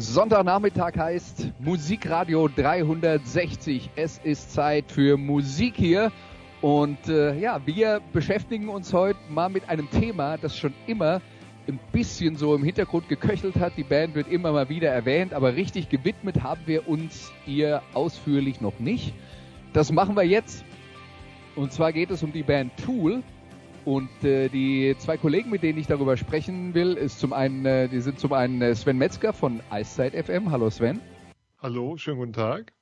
Sonntagnachmittag heißt Musikradio 360. Es ist Zeit für Musik hier. Und äh, ja, wir beschäftigen uns heute mal mit einem Thema, das schon immer ein bisschen so im Hintergrund geköchelt hat. Die Band wird immer mal wieder erwähnt, aber richtig gewidmet haben wir uns ihr ausführlich noch nicht. Das machen wir jetzt. Und zwar geht es um die Band Tool. Und äh, die zwei Kollegen, mit denen ich darüber sprechen will, ist zum einen, äh, die sind zum einen äh, Sven Metzger von Eiszeit FM. Hallo Sven. Hallo, schönen guten Tag.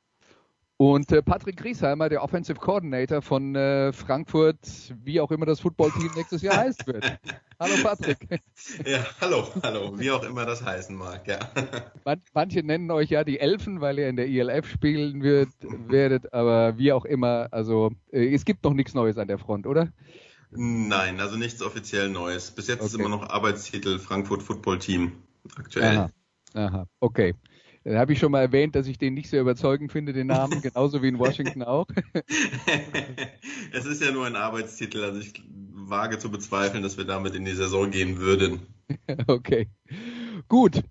Und äh, Patrick Griesheimer, der Offensive Coordinator von äh, Frankfurt, wie auch immer das Footballteam nächstes Jahr heißt wird. Hallo Patrick. Ja, hallo, hallo, wie auch immer das heißen mag, ja. Man, manche nennen euch ja die Elfen, weil ihr in der ILF spielen wird, werdet, aber wie auch immer, also äh, es gibt noch nichts Neues an der Front, oder? Nein, also nichts offiziell Neues. Bis jetzt okay. ist immer noch Arbeitstitel Frankfurt Football Team aktuell. Aha, Aha. okay. Dann habe ich schon mal erwähnt, dass ich den nicht sehr überzeugend finde, den Namen, genauso wie in Washington auch. es ist ja nur ein Arbeitstitel, also ich wage zu bezweifeln, dass wir damit in die Saison gehen würden. okay. Gut.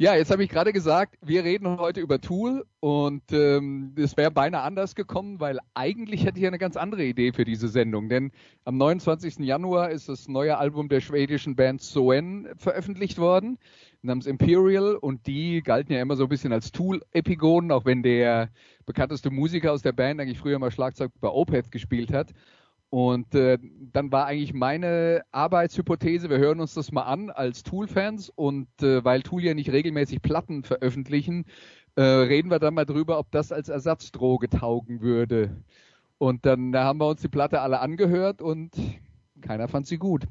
Ja, jetzt habe ich gerade gesagt, wir reden heute über Tool und ähm, es wäre beinahe anders gekommen, weil eigentlich hätte ich eine ganz andere Idee für diese Sendung. Denn am 29. Januar ist das neue Album der schwedischen Band Soen veröffentlicht worden, namens Imperial und die galten ja immer so ein bisschen als Tool-Epigonen, auch wenn der bekannteste Musiker aus der Band eigentlich früher mal Schlagzeug bei Opeth gespielt hat. Und äh, dann war eigentlich meine Arbeitshypothese, wir hören uns das mal an als Tool-Fans und äh, weil Tool ja nicht regelmäßig Platten veröffentlichen, äh, reden wir dann mal drüber, ob das als Ersatzdroge taugen würde. Und dann da haben wir uns die Platte alle angehört und keiner fand sie gut.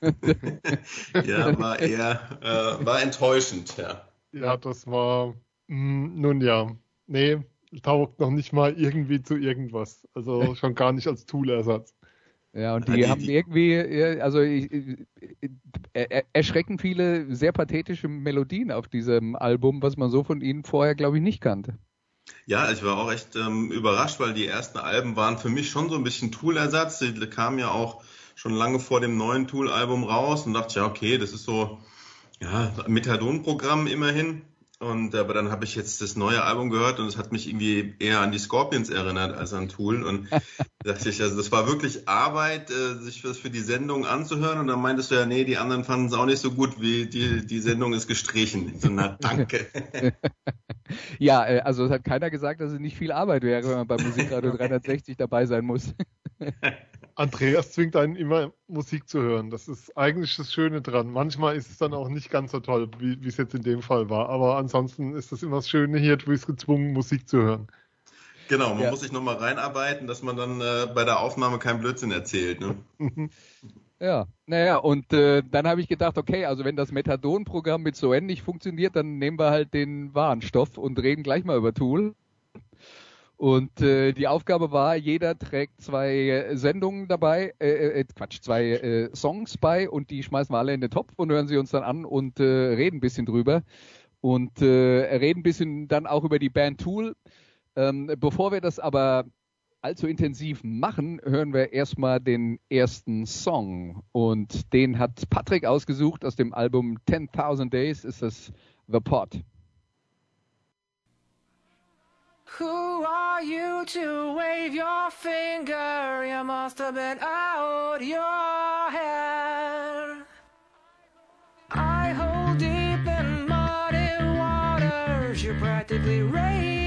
ja, war eher, äh, war enttäuschend, ja. Ja, das war, mh, nun ja, nee, taugt noch nicht mal irgendwie zu irgendwas. Also schon gar nicht als Toolersatz. Ja, und die, die haben die, irgendwie, also ich, er, erschrecken viele sehr pathetische Melodien auf diesem Album, was man so von ihnen vorher, glaube ich, nicht kannte. Ja, ich war auch echt ähm, überrascht, weil die ersten Alben waren für mich schon so ein bisschen Tool-Ersatz. Die kamen ja auch schon lange vor dem neuen Tool-Album raus und dachte, ja, okay, das ist so, ja, Methadon-Programm immerhin. Und aber dann habe ich jetzt das neue Album gehört und es hat mich irgendwie eher an die Scorpions erinnert als an Tool. Und dachte ich, also das war wirklich Arbeit, äh, sich das für die Sendung anzuhören. Und dann meintest du ja, nee, die anderen fanden es auch nicht so gut, wie die, die Sendung ist gestrichen. So, na, danke. ja, äh, also es hat keiner gesagt, dass es nicht viel Arbeit wäre, wenn man bei Musikradio 360 dabei sein muss. Andreas zwingt einen immer Musik zu hören. Das ist eigentlich das Schöne dran. Manchmal ist es dann auch nicht ganz so toll, wie, es jetzt in dem Fall war. Aber ansonsten ist das immer das Schöne hier, du bist gezwungen, Musik zu hören. Genau, man ja. muss sich nochmal reinarbeiten, dass man dann äh, bei der Aufnahme keinen Blödsinn erzählt. Ne? ja, naja, und äh, dann habe ich gedacht, okay, also wenn das Methadon-Programm mit so nicht funktioniert, dann nehmen wir halt den wahren Stoff und reden gleich mal über Tool. Und äh, die Aufgabe war, jeder trägt zwei Sendungen dabei, äh, äh, Quatsch, zwei äh, Songs bei und die schmeißen wir alle in den Topf und hören sie uns dann an und äh, reden ein bisschen drüber. Und äh, reden ein bisschen dann auch über die Band Tool. Ähm, bevor wir das aber allzu intensiv machen, hören wir erstmal den ersten Song. Und den hat Patrick ausgesucht aus dem Album 10.000 Days, ist das The Pot. Who are you to wave your finger? You must have been out your head. I hold deep in muddy waters. You practically raised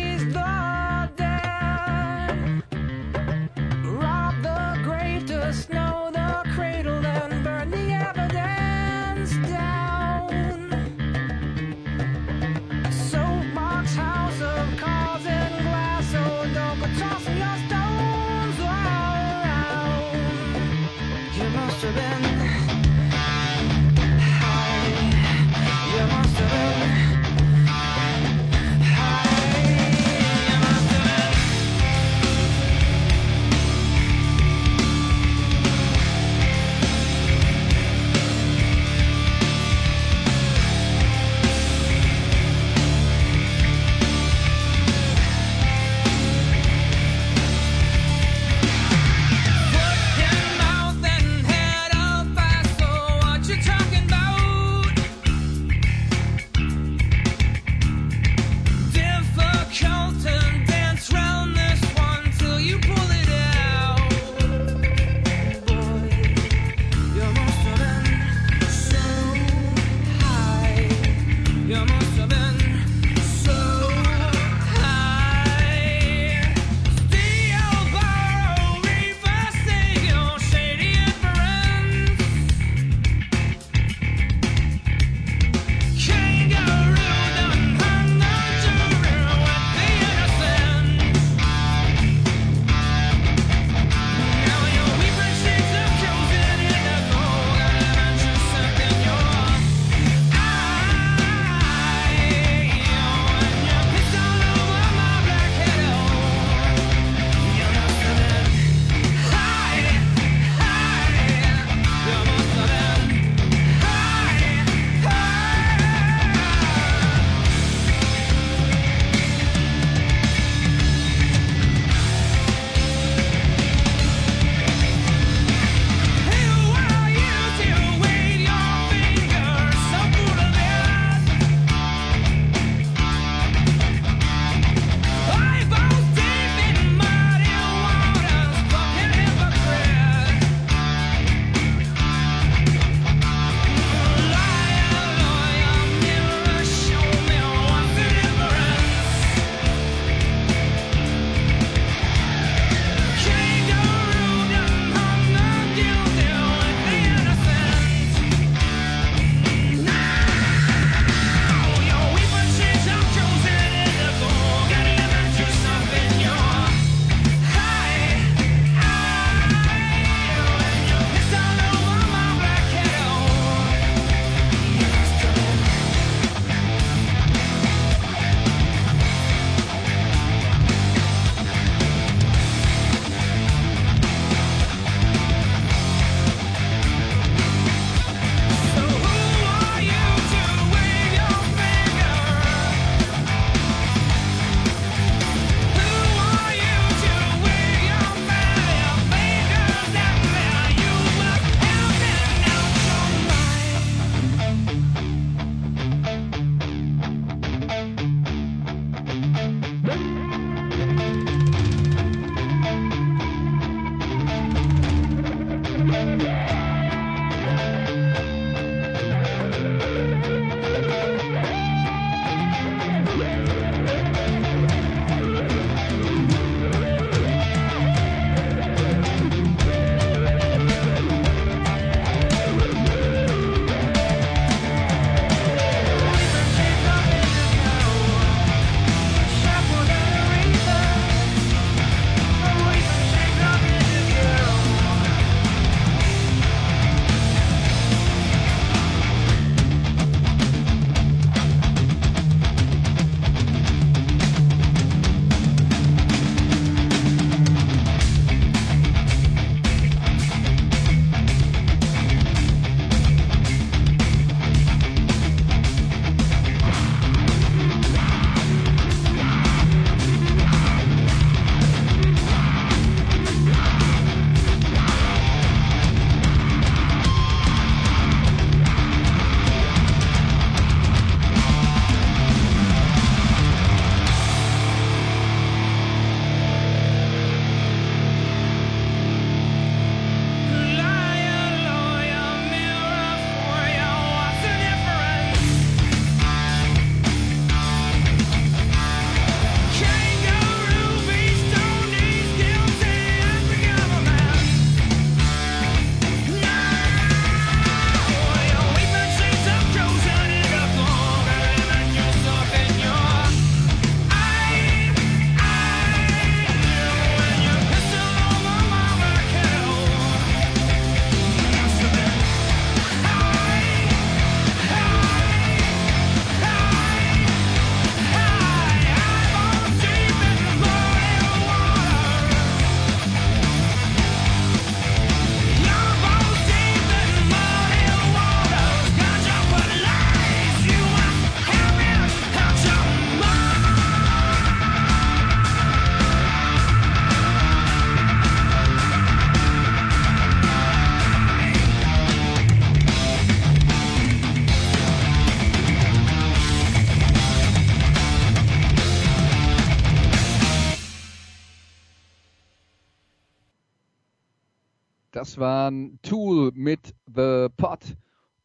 waren Tool mit The Pot.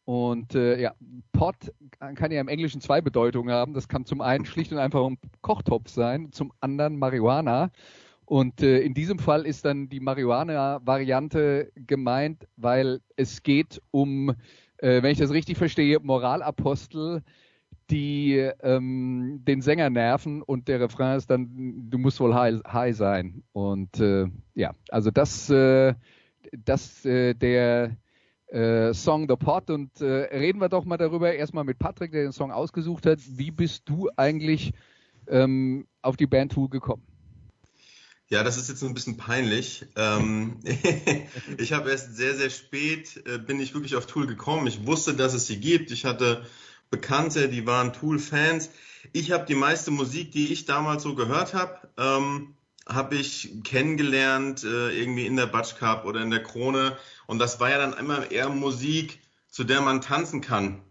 Und äh, ja, Pot kann ja im Englischen zwei Bedeutungen haben. Das kann zum einen schlicht und einfach ein Kochtopf sein, zum anderen Marihuana. Und äh, in diesem Fall ist dann die Marihuana-Variante gemeint, weil es geht um, äh, wenn ich das richtig verstehe, Moralapostel, die ähm, den Sänger nerven und der Refrain ist dann, du musst wohl high, high sein. Und äh, ja, also das, äh, das äh, der äh, Song The Pot und äh, reden wir doch mal darüber erstmal mit Patrick, der den Song ausgesucht hat. Wie bist du eigentlich ähm, auf die Band Tool gekommen? Ja, das ist jetzt ein bisschen peinlich. Ähm, ich habe erst sehr, sehr spät, äh, bin ich wirklich auf Tool gekommen. Ich wusste, dass es sie gibt. Ich hatte Bekannte, die waren Tool-Fans. Ich habe die meiste Musik, die ich damals so gehört habe, ähm, habe ich kennengelernt äh, irgendwie in der Batsch Cup oder in der Krone. Und das war ja dann immer eher Musik, zu der man tanzen kann.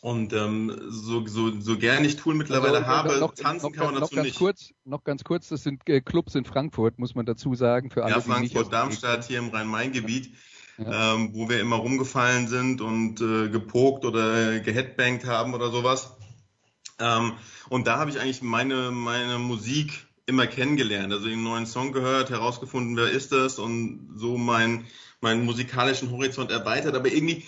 Und ähm, so, so, so gern ich Tool mittlerweile also, habe, noch, tanzen noch, kann man noch dazu ganz nicht. Kurz, noch ganz kurz, das sind äh, Clubs in Frankfurt, muss man dazu sagen. Für alle, ja, Frankfurt, Darmstadt, hier im Rhein-Main-Gebiet ja. ähm, wo wir immer rumgefallen sind und äh, gepokt oder geheadbangt haben oder sowas. Ähm, und da habe ich eigentlich meine, meine Musik immer kennengelernt, also den neuen Song gehört, herausgefunden, wer ist das und so mein, meinen musikalischen Horizont erweitert, aber irgendwie,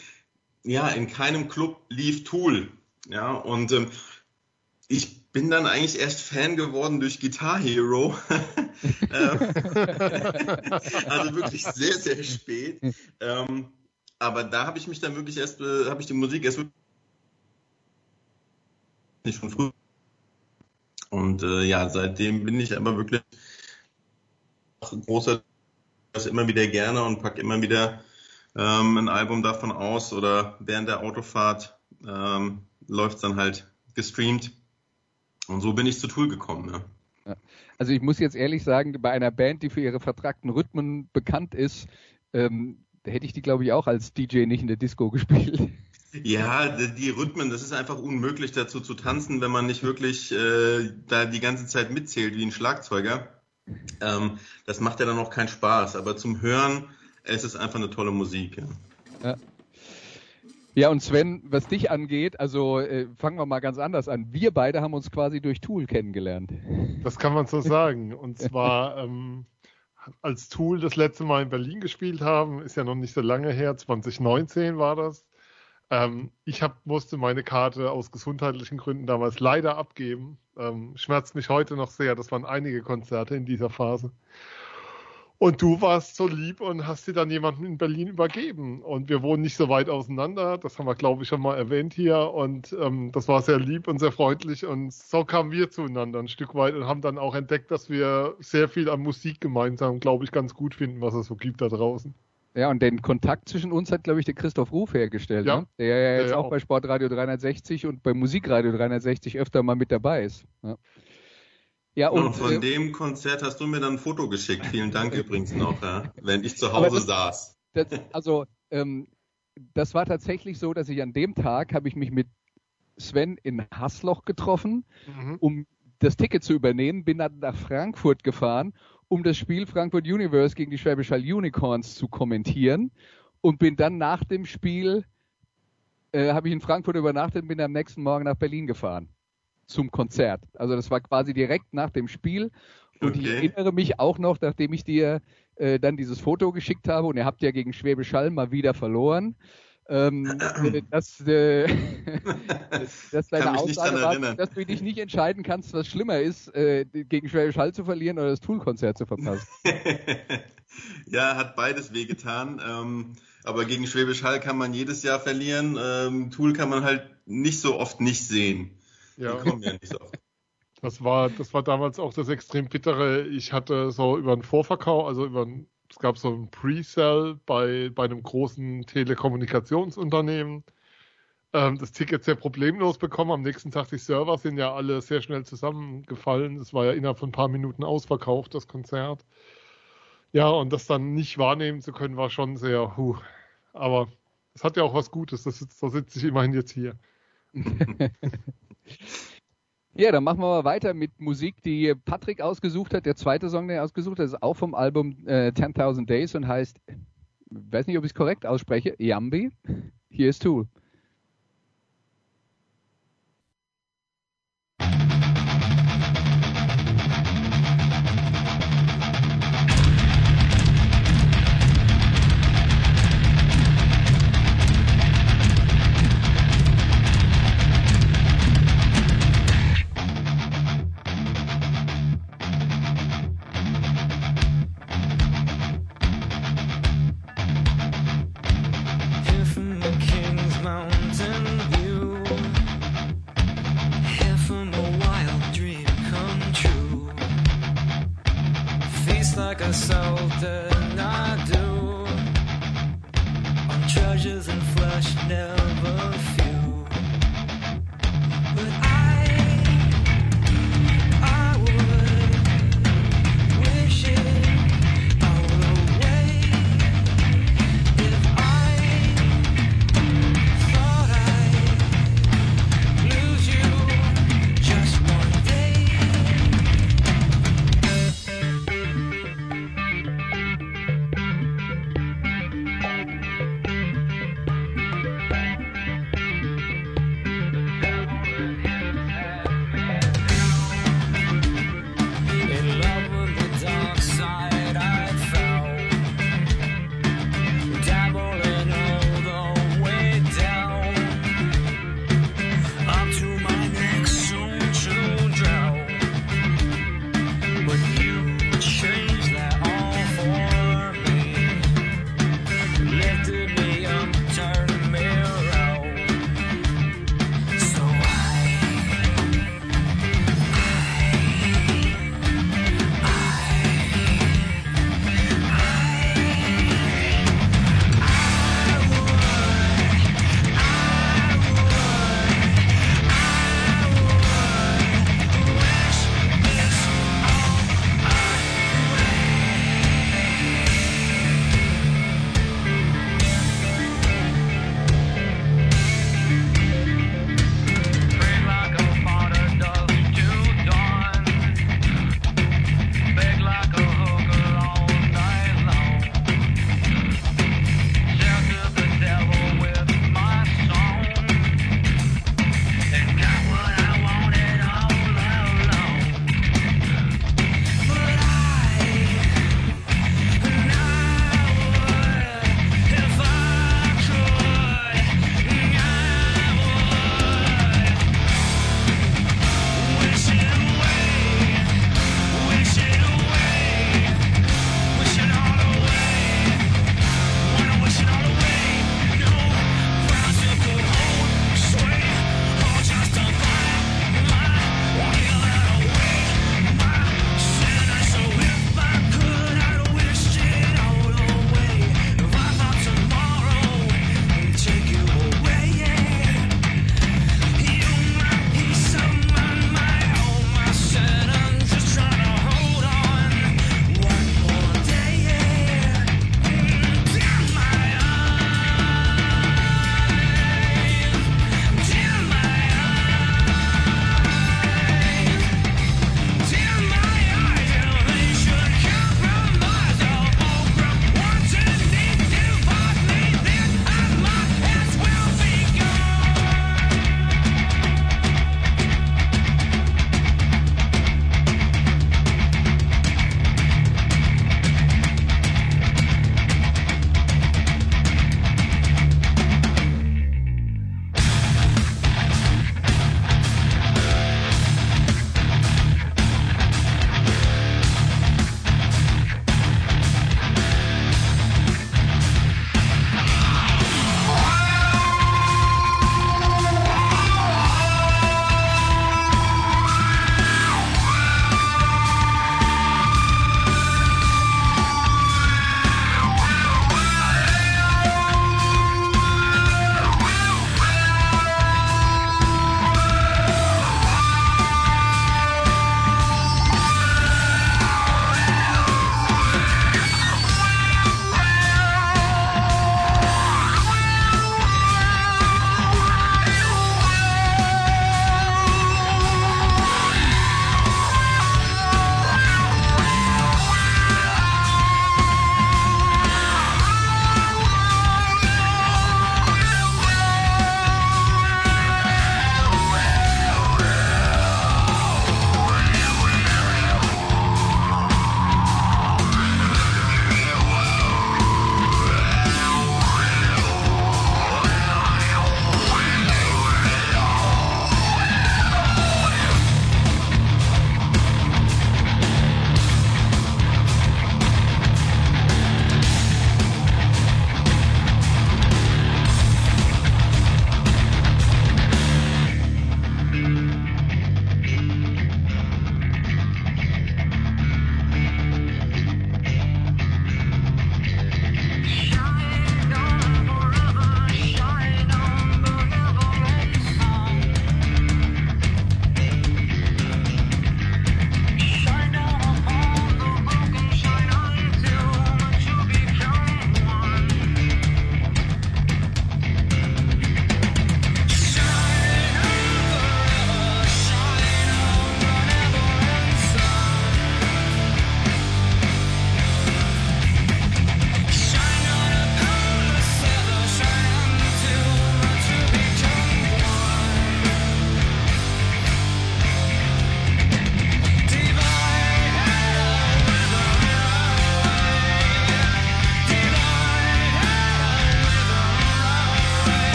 ja, in keinem Club lief Tool. Ja, und ähm, ich bin dann eigentlich erst Fan geworden durch Guitar Hero. Ähm, also wirklich sehr, sehr spät. Ähm, aber da habe ich mich dann wirklich erst, äh, habe ich die Musik erst nicht schon früh. Und äh, ja, seitdem bin ich aber wirklich großer, das immer wieder gerne und packe immer wieder ähm, ein Album davon aus oder während der Autofahrt ähm, läuft es dann halt gestreamt. Und so bin ich zu Tool gekommen, ja. Also ich muss jetzt ehrlich sagen, bei einer Band, die für ihre vertragten Rhythmen bekannt ist, ähm, hätte ich die, glaube ich, auch als DJ nicht in der Disco gespielt. Ja, die Rhythmen, das ist einfach unmöglich dazu zu tanzen, wenn man nicht wirklich äh, da die ganze Zeit mitzählt wie ein Schlagzeuger. Ähm, das macht ja dann auch keinen Spaß. Aber zum Hören, es ist einfach eine tolle Musik. Ja. ja. Ja, und Sven, was dich angeht, also äh, fangen wir mal ganz anders an. Wir beide haben uns quasi durch Tool kennengelernt. Das kann man so sagen. Und zwar, ähm, als Tool das letzte Mal in Berlin gespielt haben, ist ja noch nicht so lange her, 2019 war das. Ähm, ich hab, musste meine Karte aus gesundheitlichen Gründen damals leider abgeben. Ähm, schmerzt mich heute noch sehr. Das waren einige Konzerte in dieser Phase. Und du warst so lieb und hast sie dann jemanden in Berlin übergeben. Und wir wohnen nicht so weit auseinander. Das haben wir, glaube ich, schon mal erwähnt hier. Und ähm, das war sehr lieb und sehr freundlich. Und so kamen wir zueinander ein Stück weit und haben dann auch entdeckt, dass wir sehr viel an Musik gemeinsam, glaube ich, ganz gut finden, was es so gibt da draußen. Ja, und den Kontakt zwischen uns hat, glaube ich, der Christoph Ruf hergestellt, ja. ne? der ja jetzt ja, auch, auch bei Sportradio 360 und bei Musikradio 360 öfter mal mit dabei ist. Ja. Ja, und, und von äh, dem Konzert hast du mir dann ein Foto geschickt. Vielen Dank übrigens noch, ja, wenn ich zu Hause das, saß. Das, also, ähm, das war tatsächlich so, dass ich an dem Tag habe ich mich mit Sven in Hassloch getroffen, mhm. um das Ticket zu übernehmen, bin dann nach Frankfurt gefahren, um das Spiel Frankfurt Universe gegen die Schwäbisch Hall Unicorns zu kommentieren und bin dann nach dem Spiel, äh, habe ich in Frankfurt übernachtet und bin am nächsten Morgen nach Berlin gefahren zum Konzert. Also das war quasi direkt nach dem Spiel. Und okay. ich erinnere mich auch noch, nachdem ich dir äh, dann dieses Foto geschickt habe, und ihr habt ja gegen Schwäbisch Hall mal wieder verloren, ähm, äh, dass, äh, dass deine Aussage war, dass du dich nicht entscheiden kannst, was schlimmer ist, äh, gegen Schwäbisch Hall zu verlieren oder das Tool-Konzert zu verpassen. ja, hat beides wehgetan. Ähm, aber gegen Schwäbisch Hall kann man jedes Jahr verlieren. Ähm, Tool kann man halt nicht so oft nicht sehen. Ja. Die kommen ja nicht so oft. Das war, das war damals auch das extrem bittere. Ich hatte so über einen Vorverkauf, also über ein, es gab so ein Pre-Sell bei, bei einem großen Telekommunikationsunternehmen. Ähm, das Ticket sehr problemlos bekommen. Am nächsten Tag die Server sind ja alle sehr schnell zusammengefallen. Es war ja innerhalb von ein paar Minuten ausverkauft, das Konzert. Ja, und das dann nicht wahrnehmen zu können, war schon sehr, huh. Aber es hat ja auch was Gutes. Das, so sitze ich immerhin jetzt hier. Ja, dann machen wir mal weiter mit Musik, die Patrick ausgesucht hat. Der zweite Song, den er ausgesucht hat, ist auch vom Album äh, 10.000 Days und heißt weiß nicht, ob ich es korrekt ausspreche, Yambi. Hier ist Tool. assaulted and I do on treasures and flesh now.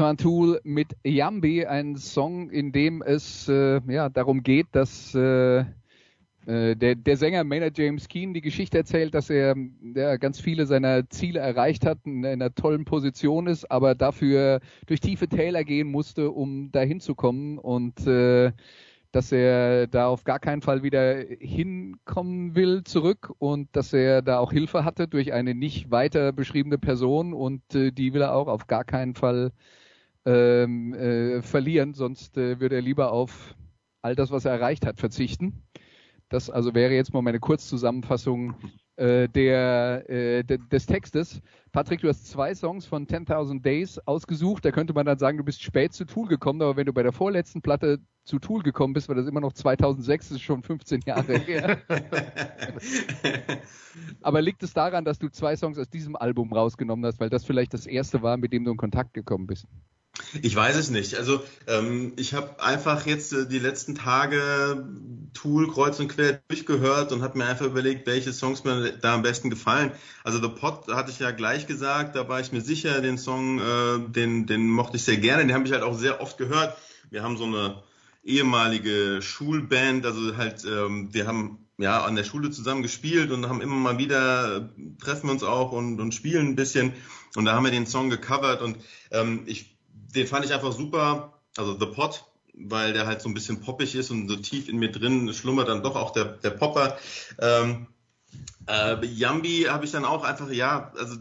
War ein Tool mit Yambi, ein Song, in dem es äh, ja, darum geht, dass äh, äh, der, der Sänger Maynard James Keen die Geschichte erzählt, dass er ja, ganz viele seiner Ziele erreicht hat, in, in einer tollen Position ist, aber dafür durch tiefe Täler gehen musste, um dahin zu kommen und äh, dass er da auf gar keinen Fall wieder hinkommen will zurück und dass er da auch Hilfe hatte durch eine nicht weiter beschriebene Person und äh, die will er auch auf gar keinen Fall ähm, äh, verlieren, sonst äh, würde er lieber auf all das, was er erreicht hat, verzichten. Das also wäre jetzt mal meine Kurzzusammenfassung äh, der, äh, de, des Textes. Patrick, du hast zwei Songs von 10.000 Days ausgesucht. Da könnte man dann sagen, du bist spät zu Tool gekommen, aber wenn du bei der vorletzten Platte zu Tool gekommen bist, war das immer noch 2006, das ist schon 15 Jahre her. aber liegt es daran, dass du zwei Songs aus diesem Album rausgenommen hast, weil das vielleicht das erste war, mit dem du in Kontakt gekommen bist? Ich weiß es nicht. Also ähm, ich habe einfach jetzt äh, die letzten Tage Tool kreuz und quer durchgehört und habe mir einfach überlegt, welche Songs mir da am besten gefallen. Also The Pot hatte ich ja gleich gesagt, da war ich mir sicher, den Song, äh, den, den mochte ich sehr gerne, den habe ich halt auch sehr oft gehört. Wir haben so eine ehemalige Schulband, also halt, ähm, wir haben ja an der Schule zusammen gespielt und haben immer mal wieder äh, treffen wir uns auch und, und spielen ein bisschen und da haben wir den Song gecovert und ähm, ich den fand ich einfach super. Also The Pot, weil der halt so ein bisschen poppig ist und so tief in mir drin schlummert dann doch auch der, der Popper. Ähm, äh, Yambi habe ich dann auch einfach, ja, also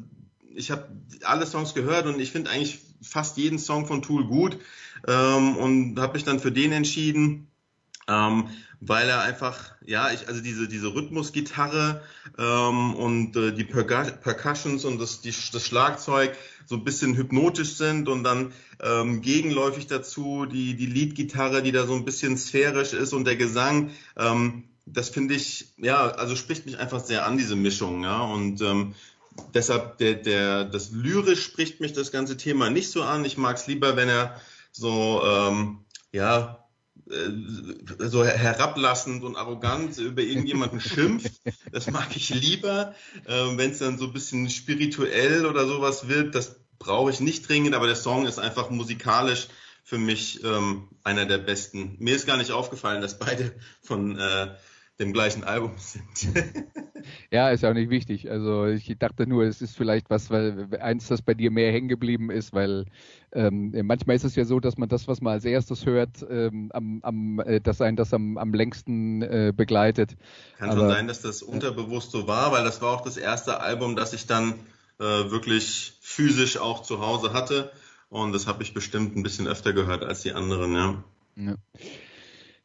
ich habe alle Songs gehört und ich finde eigentlich fast jeden Song von Tool gut ähm, und habe mich dann für den entschieden. Ähm, weil er einfach, ja, ich, also diese, diese Rhythmusgitarre ähm, und äh, die Percussions und das, die, das Schlagzeug so ein bisschen hypnotisch sind und dann ähm, gegenläufig dazu die, die Leadgitarre, die da so ein bisschen sphärisch ist und der Gesang, ähm, das finde ich, ja, also spricht mich einfach sehr an, diese Mischung, ja, und ähm, deshalb, der, der, das lyrisch spricht mich das ganze Thema nicht so an. Ich mag es lieber, wenn er so, ähm, ja, so herablassend und arrogant über irgendjemanden schimpft. Das mag ich lieber. Ähm, Wenn es dann so ein bisschen spirituell oder sowas wird, das brauche ich nicht dringend, aber der Song ist einfach musikalisch für mich ähm, einer der besten. Mir ist gar nicht aufgefallen, dass beide von äh, dem gleichen Album sind. ja, ist ja auch nicht wichtig. Also ich dachte nur, es ist vielleicht was, weil eins, das bei dir mehr hängen geblieben ist, weil ähm, manchmal ist es ja so, dass man das, was man als erstes hört, ähm, am, am, äh, dass einen das am, am längsten äh, begleitet. Kann Aber, schon sein, dass das unterbewusst so war, weil das war auch das erste Album, das ich dann äh, wirklich physisch auch zu Hause hatte. Und das habe ich bestimmt ein bisschen öfter gehört als die anderen, ja. ja.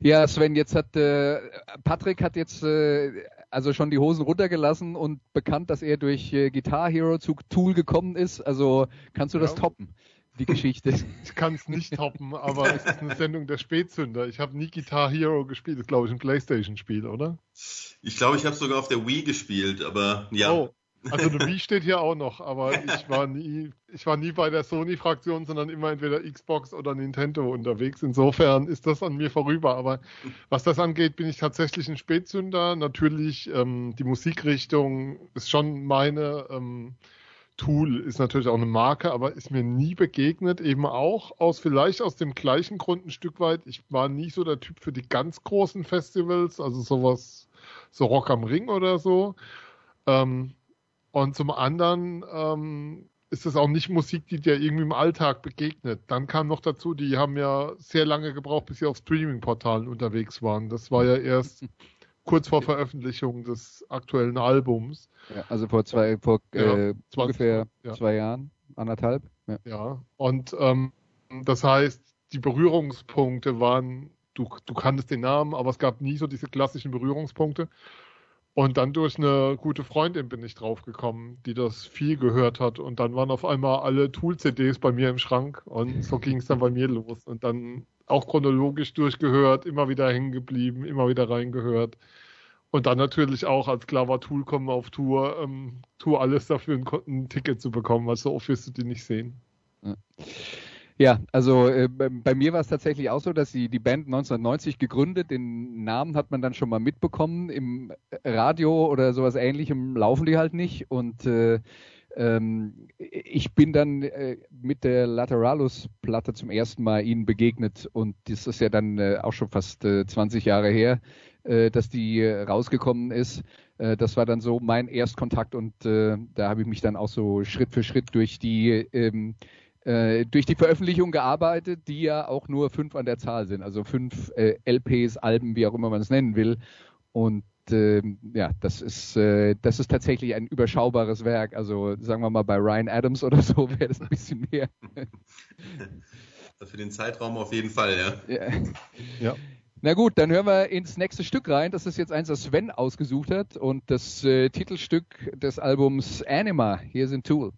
Ja, Sven, jetzt hat äh, Patrick hat jetzt äh, also schon die Hosen runtergelassen und bekannt, dass er durch äh, Guitar Hero zu Tool gekommen ist. Also kannst du ja. das toppen? Die Geschichte. Ich kann es nicht toppen, aber es ist eine Sendung der Spätzünder. Ich habe nie Guitar Hero gespielt. Das ist, glaube ich, ein Playstation-Spiel, oder? Ich glaube, ich habe sogar auf der Wii gespielt, aber ja. Oh, also eine Wii steht hier auch noch, aber ich war nie, ich war nie bei der Sony-Fraktion, sondern immer entweder Xbox oder Nintendo unterwegs. Insofern ist das an mir vorüber. Aber was das angeht, bin ich tatsächlich ein Spätsünder. Natürlich, ähm, die Musikrichtung ist schon meine. Ähm, Tool ist natürlich auch eine Marke, aber ist mir nie begegnet, eben auch aus vielleicht aus dem gleichen Grund ein Stück weit. Ich war nie so der Typ für die ganz großen Festivals, also sowas, so Rock am Ring oder so. Ähm, und zum anderen ähm, ist es auch nicht Musik, die dir irgendwie im Alltag begegnet. Dann kam noch dazu, die haben ja sehr lange gebraucht, bis sie auf Streaming-Portalen unterwegs waren. Das war ja erst kurz vor Veröffentlichung des aktuellen Albums. Ja, also vor zwei, vor ja, äh, 20, ungefähr ja. zwei Jahren, anderthalb. Ja, ja. und ähm, das heißt, die Berührungspunkte waren, du, du kanntest den Namen, aber es gab nie so diese klassischen Berührungspunkte. Und dann durch eine gute Freundin bin ich draufgekommen, die das viel gehört hat. Und dann waren auf einmal alle Tool-CDs bei mir im Schrank. Und so ging es dann bei mir los. Und dann auch chronologisch durchgehört, immer wieder hängen geblieben, immer wieder reingehört. Und dann natürlich auch als klar Tool kommen auf Tour, ähm, Tour alles dafür, ein, ein, Ticket zu bekommen, weil so oft wirst du die nicht sehen. Ja. Ja, also äh, bei mir war es tatsächlich auch so, dass sie die Band 1990 gegründet, den Namen hat man dann schon mal mitbekommen, im Radio oder sowas ähnlichem laufen die halt nicht und äh, Ähm, ich bin dann äh, mit der Lateralus-Platte zum ersten Mal ihnen begegnet und das ist ja dann äh, auch schon fast äh, 20 Jahre her, äh, dass die äh, rausgekommen ist. Äh, das war dann so mein Erstkontakt und da habe ich mich dann auch so Schritt für Schritt durch die ähm, durch die Veröffentlichung gearbeitet, die ja auch nur fünf an der Zahl sind, also fünf LPs, Alben, wie auch immer man es nennen will. Und äh, ja, das ist, äh, das ist tatsächlich ein überschaubares Werk. Also sagen wir mal bei Ryan Adams oder so wäre das ein bisschen mehr. Für den Zeitraum auf jeden Fall, ja. ja. ja. Na gut, dann hören wir ins nächste Stück rein. Das ist jetzt eins, das Sven ausgesucht hat und das äh, Titelstück des Albums Anima. Hier sind Tool.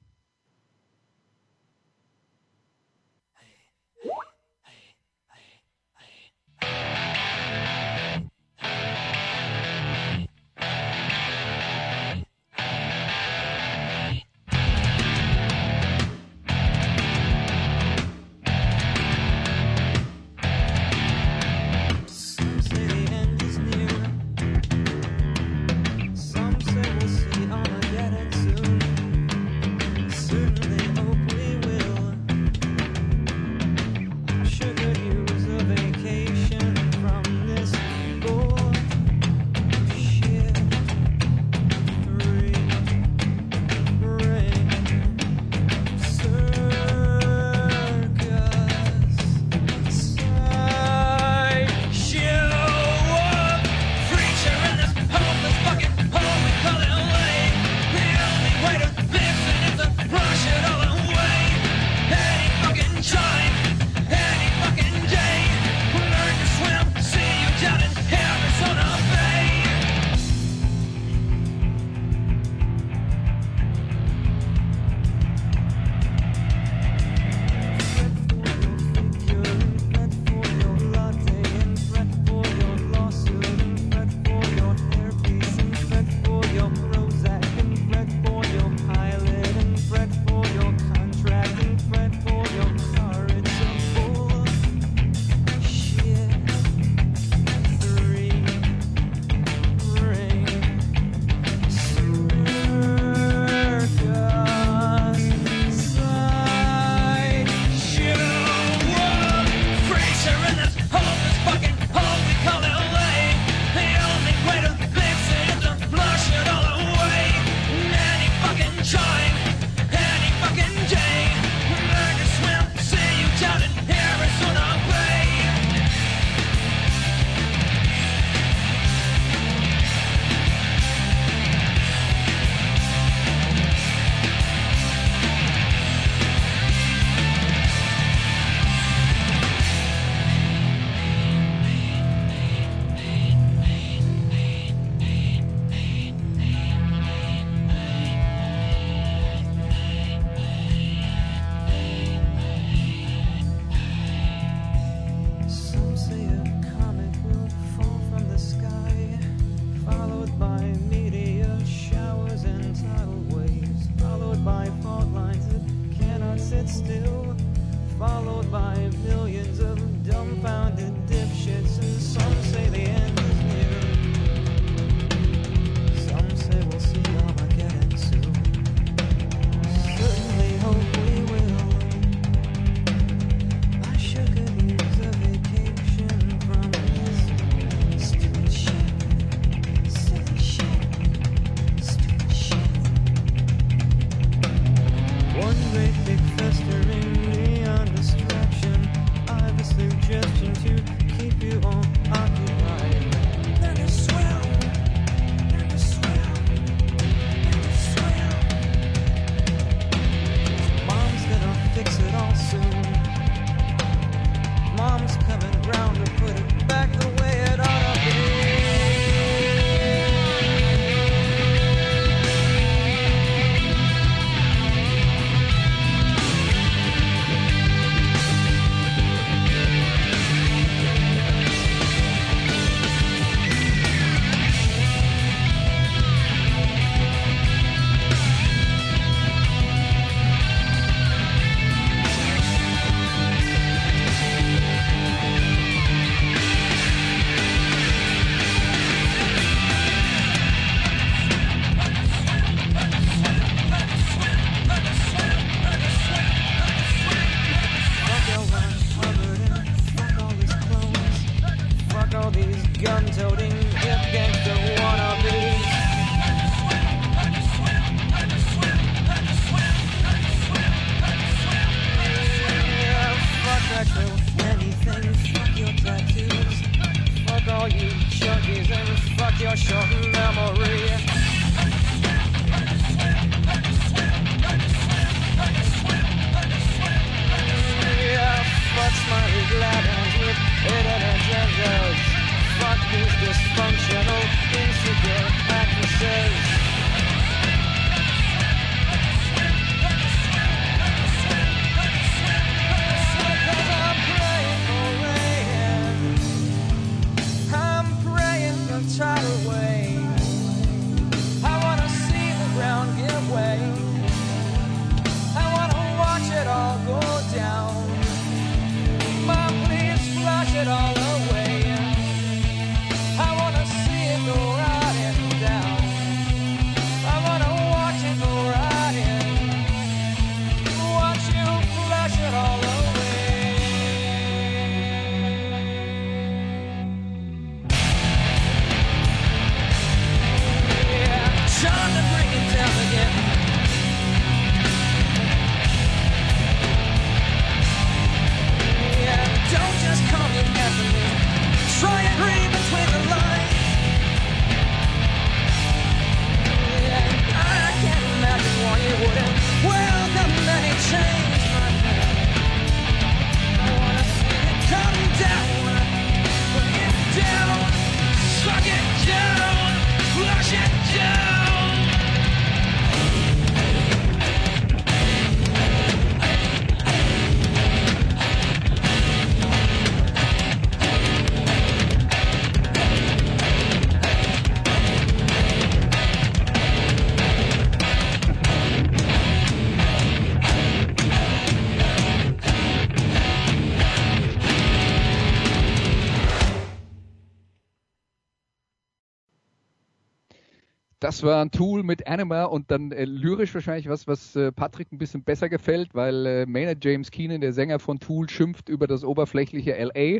Das war ein Tool mit Anima und dann äh, lyrisch wahrscheinlich was, was äh, Patrick ein bisschen besser gefällt, weil äh, Maynard James Keenan, der Sänger von Tool, schimpft über das oberflächliche LA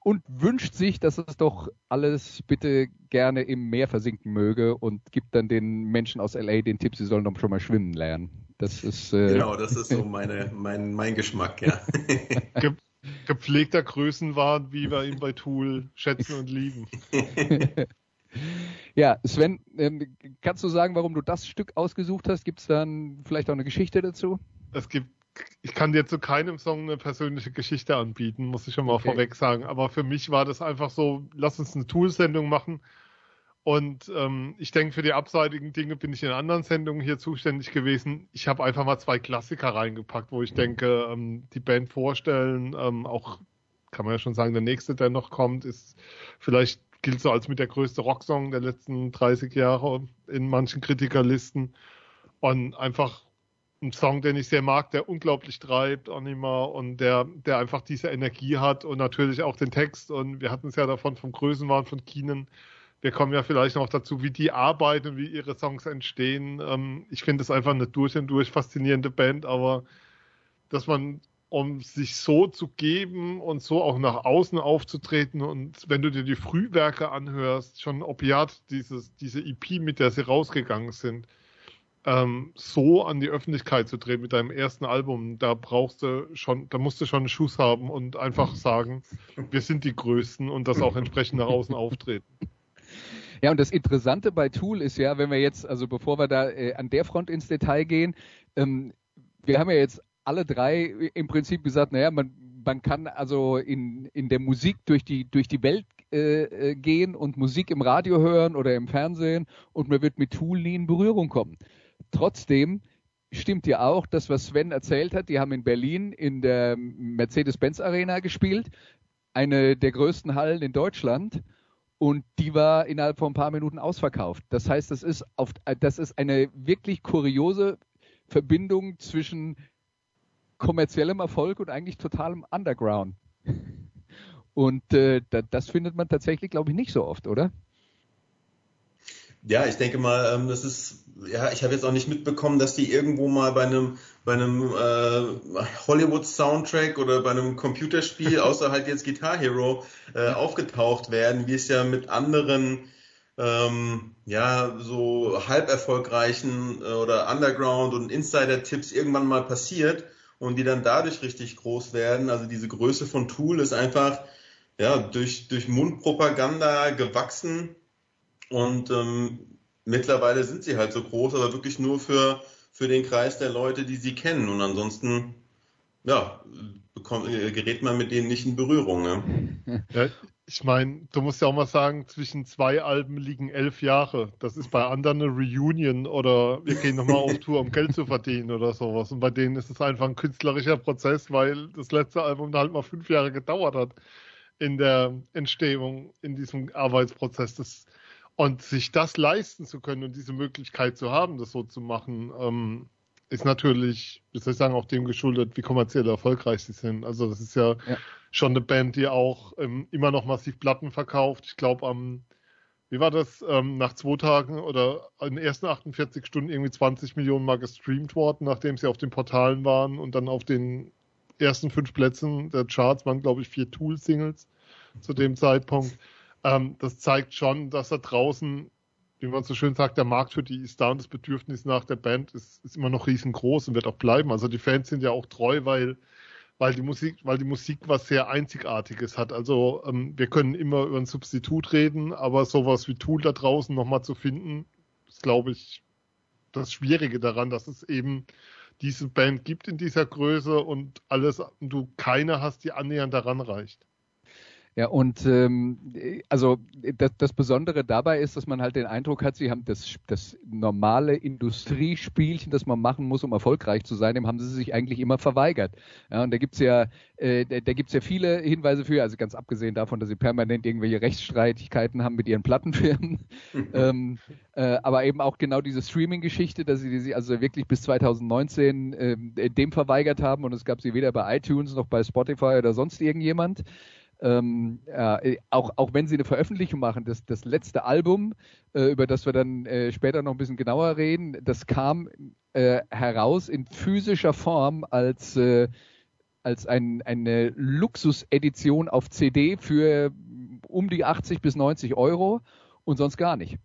und wünscht sich, dass es doch alles bitte gerne im Meer versinken möge und gibt dann den Menschen aus LA den Tipp, sie sollen doch schon mal schwimmen lernen. Das ist äh, Genau, das ist so meine, mein, mein Geschmack, ja. Ge gepflegter Größenwahn, wie wir ihn bei Tool schätzen und lieben. Ja, Sven, ähm, kannst du sagen, warum du das Stück ausgesucht hast? Gibt es dann vielleicht auch eine Geschichte dazu? Es gibt, ich kann dir zu keinem Song eine persönliche Geschichte anbieten, muss ich schon mal Okay. vorweg sagen. Aber für mich war das einfach so, lass uns eine Tool-Sendung machen. Und ähm, ich denke, für die abseitigen Dinge bin ich in anderen Sendungen hier zuständig gewesen. Ich habe einfach mal zwei Klassiker reingepackt, wo ich denke, ähm, die Band vorstellen, ähm, auch kann man ja schon sagen, der nächste, der noch kommt, ist vielleicht gilt so als mit der größte Rocksong der letzten 30 Jahre in manchen Kritikerlisten. Und einfach ein Song, den ich sehr mag, der unglaublich treibt, Anima, und der, der einfach diese Energie hat und natürlich auch den Text. Und wir hatten es ja davon vom Größenwahn von Keenan. Wir kommen ja vielleicht noch dazu, wie die arbeiten, wie ihre Songs entstehen. Ähm, ich finde es einfach eine durch und durch faszinierende Band, aber dass man, um sich so zu geben und so auch nach außen aufzutreten und wenn du dir die Frühwerke anhörst, schon Opiat, dieses, diese EP, mit der sie rausgegangen sind, ähm, so an die Öffentlichkeit zu treten mit deinem ersten Album, da brauchst du schon, da musst du schon einen Schuss haben und einfach sagen, wir sind die Größten und das auch entsprechend nach außen auftreten. Ja, und das Interessante bei Tool ist ja, wenn wir jetzt, also bevor wir da äh, an der Front ins Detail gehen, ähm, wir haben ja jetzt alle drei im Prinzip gesagt, naja, man, man kann also in, in der Musik durch die, durch die Welt äh, äh, gehen und Musik im Radio hören oder im Fernsehen und man wird mit Tool nie in Berührung kommen. Trotzdem stimmt ja auch, das, was Sven erzählt hat, die haben in Berlin in der Mercedes-Benz Arena gespielt, eine der größten Hallen in Deutschland und die war innerhalb von ein paar Minuten ausverkauft. Das heißt, das ist, auf, das ist eine wirklich kuriose Verbindung zwischen kommerziellem Erfolg und eigentlich totalem Underground. Und äh, da, das findet man tatsächlich, glaube ich, nicht so oft, oder? Ja, ich denke mal, ähm, das ist, ja, ich habe jetzt auch nicht mitbekommen, dass die irgendwo mal bei einem, bei einem äh, Hollywood-Soundtrack oder bei einem Computerspiel, außer halt jetzt Guitar Hero, äh, aufgetaucht werden, wie es ja mit anderen, ähm, ja, so halb erfolgreichen äh, oder Underground- und Insider-Tipps irgendwann mal passiert und die dann dadurch richtig groß werden. Also diese Größe von Tool ist einfach, ja, durch, durch Mundpropaganda gewachsen und ähm, mittlerweile sind sie halt so groß, aber wirklich nur für, für den Kreis der Leute, die sie kennen. Und ansonsten, ja, bekommt, äh, gerät man mit denen nicht in Berührung. Ne? Ich meine, du musst ja auch mal sagen, zwischen zwei Alben liegen elf Jahre. Das ist bei anderen eine Reunion oder wir gehen nochmal auf Tour, um Geld zu verdienen oder sowas. Und bei denen ist es einfach ein künstlerischer Prozess, weil das letzte Album halt mal fünf Jahre gedauert hat in der Entstehung, in diesem Arbeitsprozess. Das, und sich das leisten zu können und diese Möglichkeit zu haben, das so zu machen, ähm, ist natürlich, wie soll ich sagen, auch dem geschuldet, wie kommerziell erfolgreich sie sind. Also das ist ja, ja. schon eine Band, die auch ähm, immer noch massiv Platten verkauft. Ich glaube am, wie war das, ähm, nach zwei Tagen oder in den ersten 48 Stunden irgendwie 20 Millionen Mal gestreamt worden, nachdem sie auf den Portalen waren und dann auf den ersten fünf Plätzen der Charts waren, glaube ich, vier Tool-Singles zu dem Zeitpunkt. Ähm, das zeigt schon, dass da draußen wie man so schön sagt, der Markt für die ist da und das Bedürfnis nach der Band ist, ist immer noch riesengroß und wird auch bleiben. Also die Fans sind ja auch treu, weil, weil die Musik, weil die Musik was sehr Einzigartiges hat. Also ähm, wir können immer über ein Substitut reden, aber sowas wie Tool da draußen nochmal zu finden, ist, glaube ich, das Schwierige daran, dass es eben diese Band gibt in dieser Größe und alles, du keine hast, die annähernd daran reicht. Ja, und ähm, also das, das Besondere dabei ist, dass man halt den Eindruck hat, sie haben das, das normale Industriespielchen, das man machen muss, um erfolgreich zu sein, dem haben sie sich eigentlich immer verweigert. Ja, und da gibt's ja, äh, da, da gibt's ja viele Hinweise für, also ganz abgesehen davon, dass sie permanent irgendwelche Rechtsstreitigkeiten haben mit ihren Plattenfirmen, ähm, äh, aber eben auch genau diese Streaming-Geschichte, dass sie sie also wirklich bis 2019 äh, dem verweigert haben und es gab sie weder bei iTunes noch bei Spotify oder sonst irgendjemand ähm, äh, auch, auch wenn sie eine Veröffentlichung machen, das, das letzte Album, äh, über das wir dann äh, später noch ein bisschen genauer reden, das kam äh, heraus in physischer Form als, äh, als ein, eine Luxusedition auf CD für um die 80 bis 90 Euro und sonst gar nicht.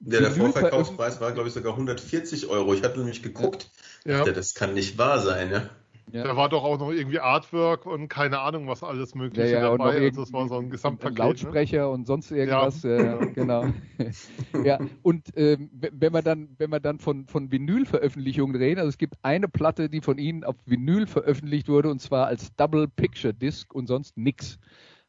Ja, der Vorverkaufspreis war, glaube ich, sogar 140 Euro. Ich hatte nämlich geguckt. Ja. Das kann nicht wahr sein, ja. Ja. Da war doch auch noch irgendwie Artwork und keine Ahnung, was alles Mögliche ja, ja, dabei. Also das war so ein Gesamtpaket. Ne? Lautsprecher ne? und sonst irgendwas. Ja. Äh, genau. ja, und ähm, wenn man dann, wenn man dann von, von Vinyl-Veröffentlichungen reden, also es gibt eine Platte, die von Ihnen auf Vinyl veröffentlicht wurde und zwar als Double Picture Disc und sonst nix.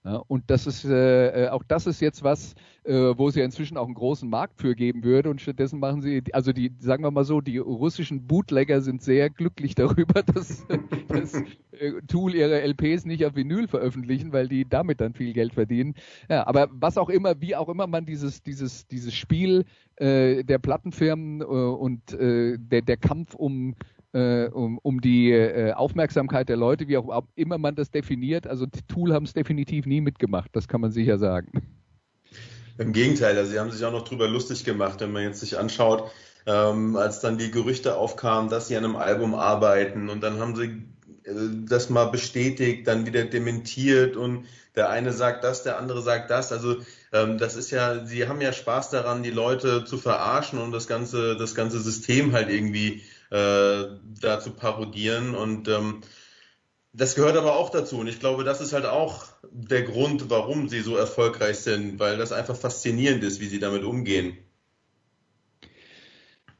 Ja, und das ist äh, äh, auch das ist jetzt was, äh, wo es ja inzwischen auch einen großen Markt für geben würde. Und stattdessen machen sie, also die, sagen wir mal so, die russischen Bootlegger sind sehr glücklich darüber, dass das äh, Tool ihre LPs nicht auf Vinyl veröffentlichen, weil die damit dann viel Geld verdienen. Ja, aber was auch immer, wie auch immer man dieses, dieses, dieses Spiel äh, der Plattenfirmen äh, und der, der Kampf um äh, um, um die äh, Aufmerksamkeit der Leute, wie auch immer man das definiert. Also Tool haben es definitiv nie mitgemacht, das kann man sicher sagen. Im Gegenteil, also sie haben sich auch noch drüber lustig gemacht, wenn man jetzt sich anschaut, ähm, als dann die Gerüchte aufkamen, dass sie an einem Album arbeiten und dann haben sie äh, das mal bestätigt, dann wieder dementiert und der eine sagt das, der andere sagt das. Also ähm, das ist ja, sie haben ja Spaß daran, die Leute zu verarschen und das ganze, das ganze System halt irgendwie äh, da zu parodieren. Und ähm, das gehört aber auch dazu. Und ich glaube, das ist halt auch der Grund, warum sie so erfolgreich sind, weil das einfach faszinierend ist, wie sie damit umgehen.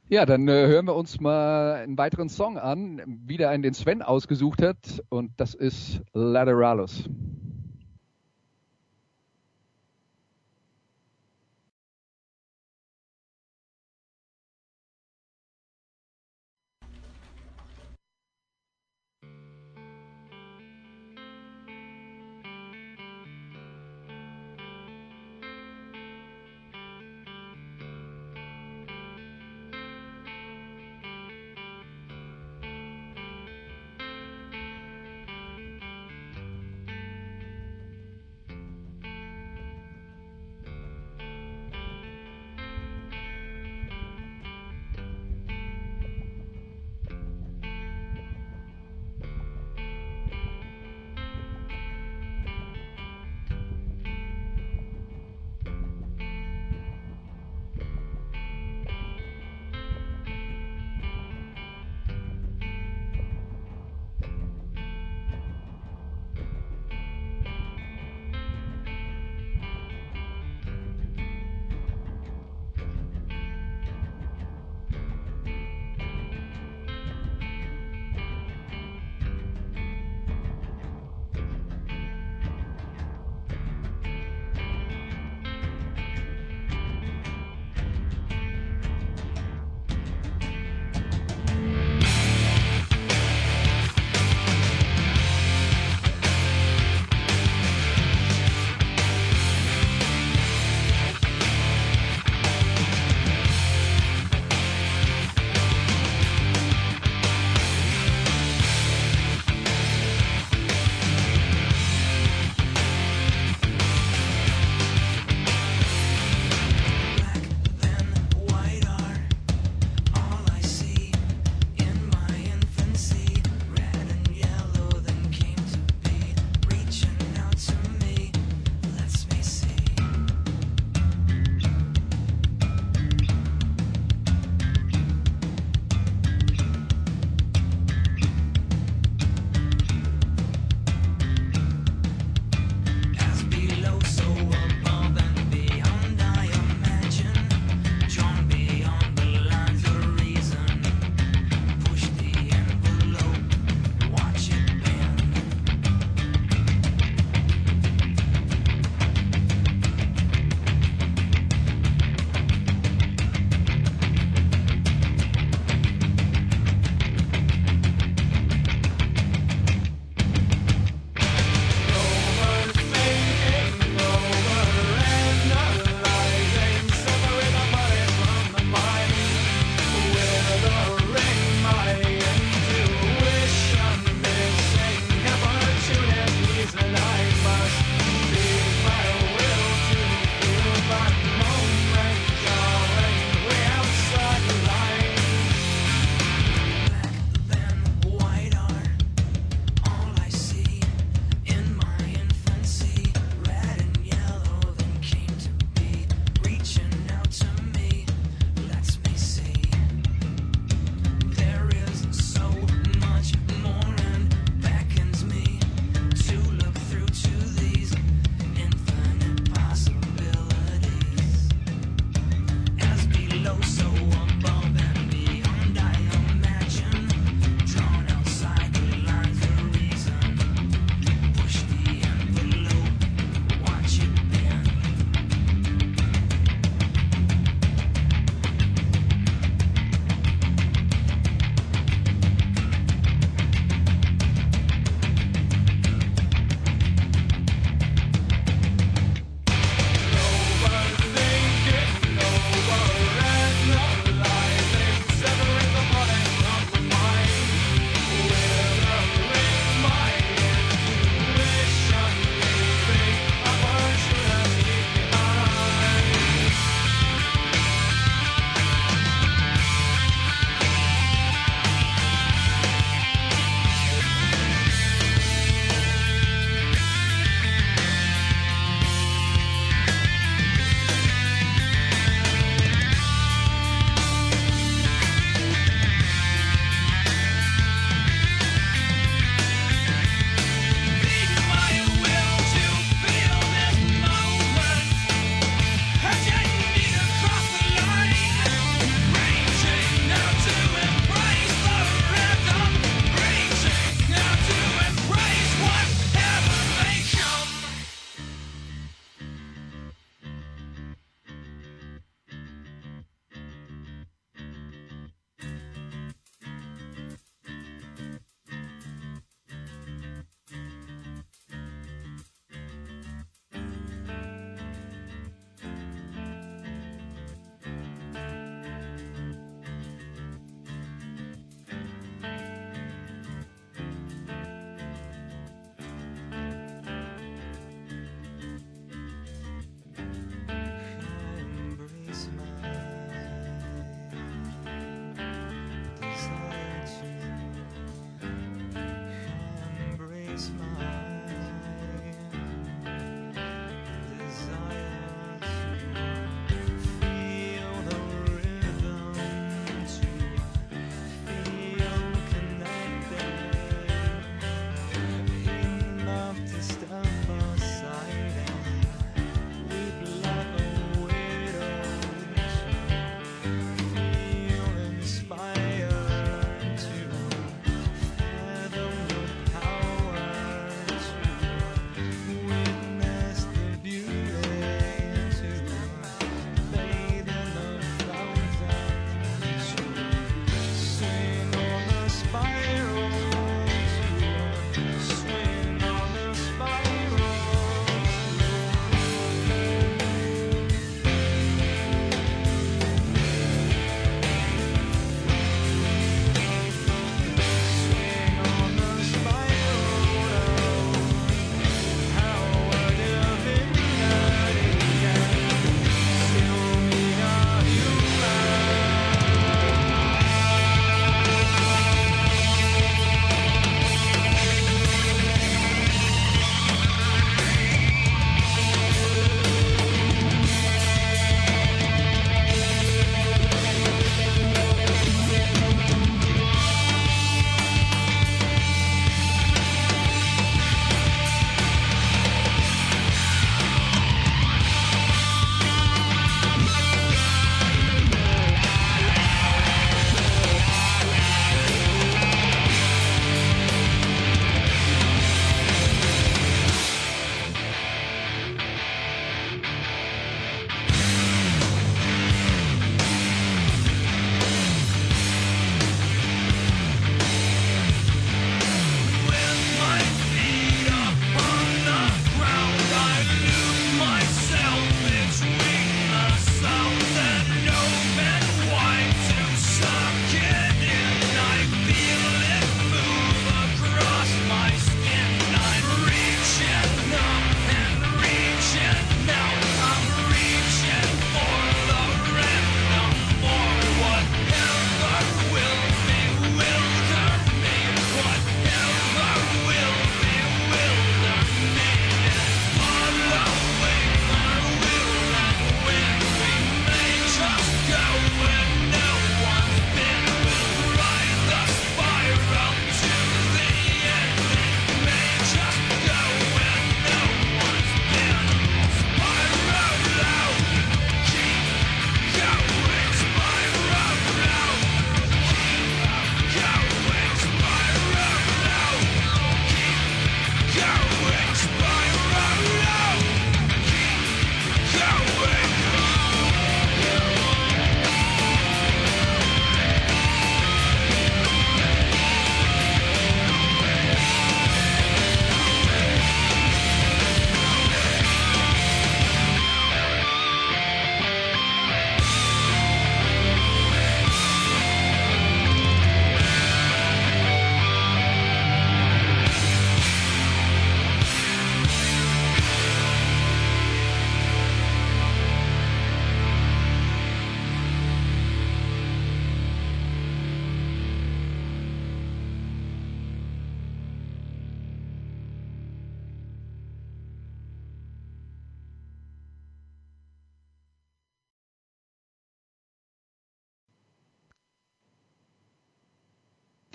Ja, dann äh, hören wir uns mal einen weiteren Song an, wieder einen, den Sven ausgesucht hat, und das ist Lateralis.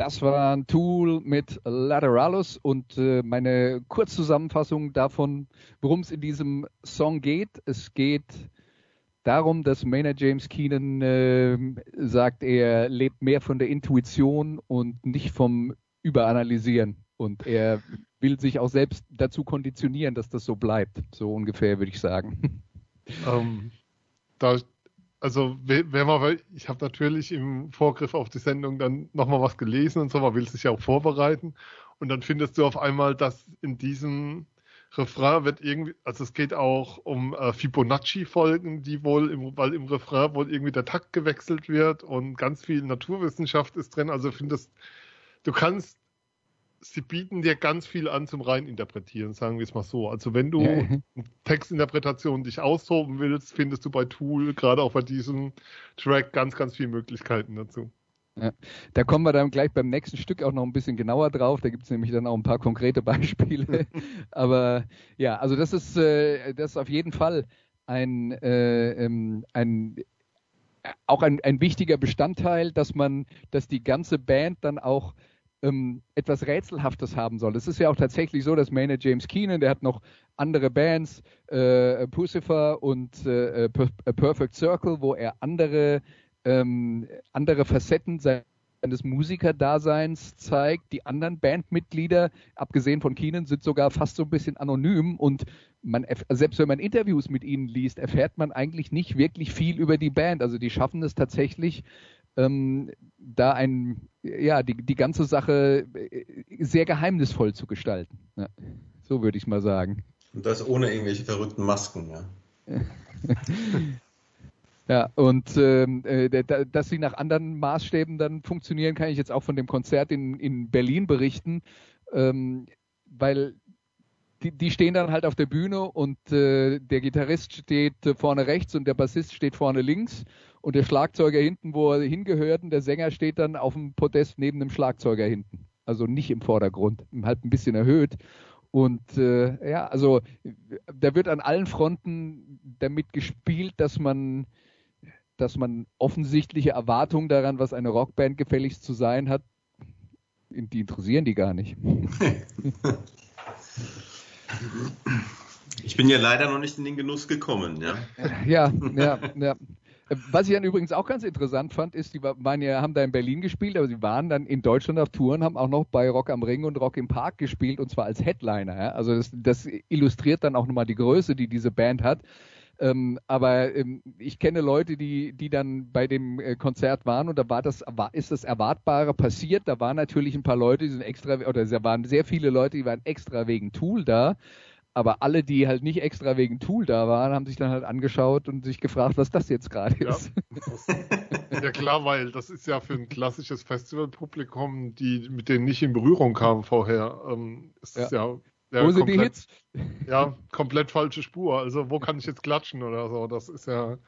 Das war ein Tool mit Lateralus und äh, meine Kurzzusammenfassung davon, worum es in diesem Song geht. Es geht darum, dass Maynard James Keenan äh, sagt, er lebt mehr von der Intuition und nicht vom Überanalysieren. Und er will sich auch selbst dazu konditionieren, dass das so bleibt. So ungefähr, würde ich sagen. Ähm, da, also, wenn man, ich habe natürlich im Vorgriff auf die Sendung dann nochmal was gelesen und so, man will sich ja auch vorbereiten. Und dann findest du auf einmal, dass in diesem Refrain wird irgendwie, also es geht auch um äh, Fibonacci-Folgen, die wohl, im, weil im Refrain wohl irgendwie der Takt gewechselt wird und ganz viel Naturwissenschaft ist drin. Also findest, du kannst sie bieten dir ganz viel an zum Reininterpretieren, sagen wir es mal so. Also wenn du ja. Textinterpretation dich austoben willst, findest du bei Tool, gerade auch bei diesem Track, ganz, ganz viele Möglichkeiten dazu. Ja. Da kommen wir dann gleich beim nächsten Stück auch noch ein bisschen genauer drauf. Da gibt es nämlich dann auch ein paar konkrete Beispiele. Aber ja, also das ist, äh, das ist auf jeden Fall ein, äh, ähm, ein auch ein, ein wichtiger Bestandteil, dass man, dass die ganze Band dann auch ähm, etwas Rätselhaftes haben soll. Es ist ja auch tatsächlich so, dass Maynard James Keenan, der hat noch andere Bands, äh, Pucifer und äh, Perfect Circle, wo er andere, ähm, andere Facetten seines Musikerdaseins zeigt. Die anderen Bandmitglieder, abgesehen von Keenan, sind sogar fast so ein bisschen anonym und man, selbst wenn man Interviews mit ihnen liest, erfährt man eigentlich nicht wirklich viel über die Band. Also die schaffen es tatsächlich, ähm, da ein, ja, die, die ganze Sache äh, sehr geheimnisvoll zu gestalten. Ja, so würde ich mal sagen. Und das ohne irgendwelche verrückten Masken, ja. Ja, und ähm, äh, dass sie nach anderen Maßstäben dann funktionieren, kann ich jetzt auch von dem Konzert in, in Berlin berichten, ähm, weil die, die stehen dann halt auf der Bühne und äh, der Gitarrist steht vorne rechts und der Bassist steht vorne links und der Schlagzeuger hinten, wo er hingehört, und der Sänger steht dann auf dem Podest neben dem Schlagzeuger hinten. Also nicht im Vordergrund, halt ein bisschen erhöht. Und äh, ja, also da wird an allen Fronten damit gespielt, dass man, dass man offensichtliche Erwartungen daran, was eine Rockband gefälligst zu sein hat, die interessieren die gar nicht. Ich bin ja leider noch nicht in den Genuss gekommen, ja. Ja, ja, ja. Was ich dann übrigens auch ganz interessant fand, ist, die waren ja, haben da in Berlin gespielt, aber sie waren dann in Deutschland auf Touren, haben auch noch bei Rock am Ring und Rock im Park gespielt und zwar als Headliner. Ja? Also das, das illustriert dann auch nochmal die Größe, die diese Band hat. Ähm, aber ähm, ich kenne Leute, die, die dann bei dem äh, Konzert waren und da war das, war, ist das Erwartbare passiert. Da waren natürlich ein paar Leute, die sind extra, oder da waren sehr viele Leute, die waren extra wegen Tool da. Aber alle, die halt nicht extra wegen Tool da waren, haben sich dann halt angeschaut und sich gefragt, was das jetzt gerade ja. ist. ja klar, weil das ist ja für ein klassisches Festivalpublikum, die mit denen nicht in Berührung kamen vorher, ähm, ist ja. ja ja, wo sind die Hits? Ja, komplett falsche Spur. Also wo kann ich jetzt klatschen oder so? Das ist ja,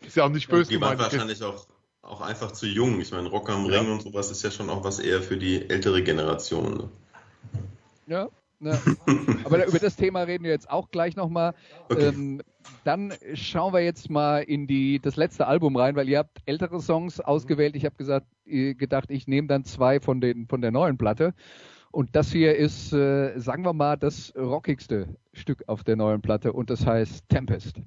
ist ja auch nicht böse. Die waren wahrscheinlich auch, auch einfach zu jung. Ich meine, Rock am Ring und sowas ist ja schon auch was eher für die ältere Generation. Ne? Ja, Ne? Aber über das Thema reden wir jetzt auch gleich nochmal. Okay. Ähm, dann schauen wir jetzt mal in die, das letzte Album rein, weil ihr habt ältere Songs ausgewählt. Ich habe gesagt, gedacht, ich nehme dann zwei von, den, von der neuen Platte. Und das hier ist, äh, sagen wir mal, das rockigste Stück auf der neuen Platte und das heißt Tempest.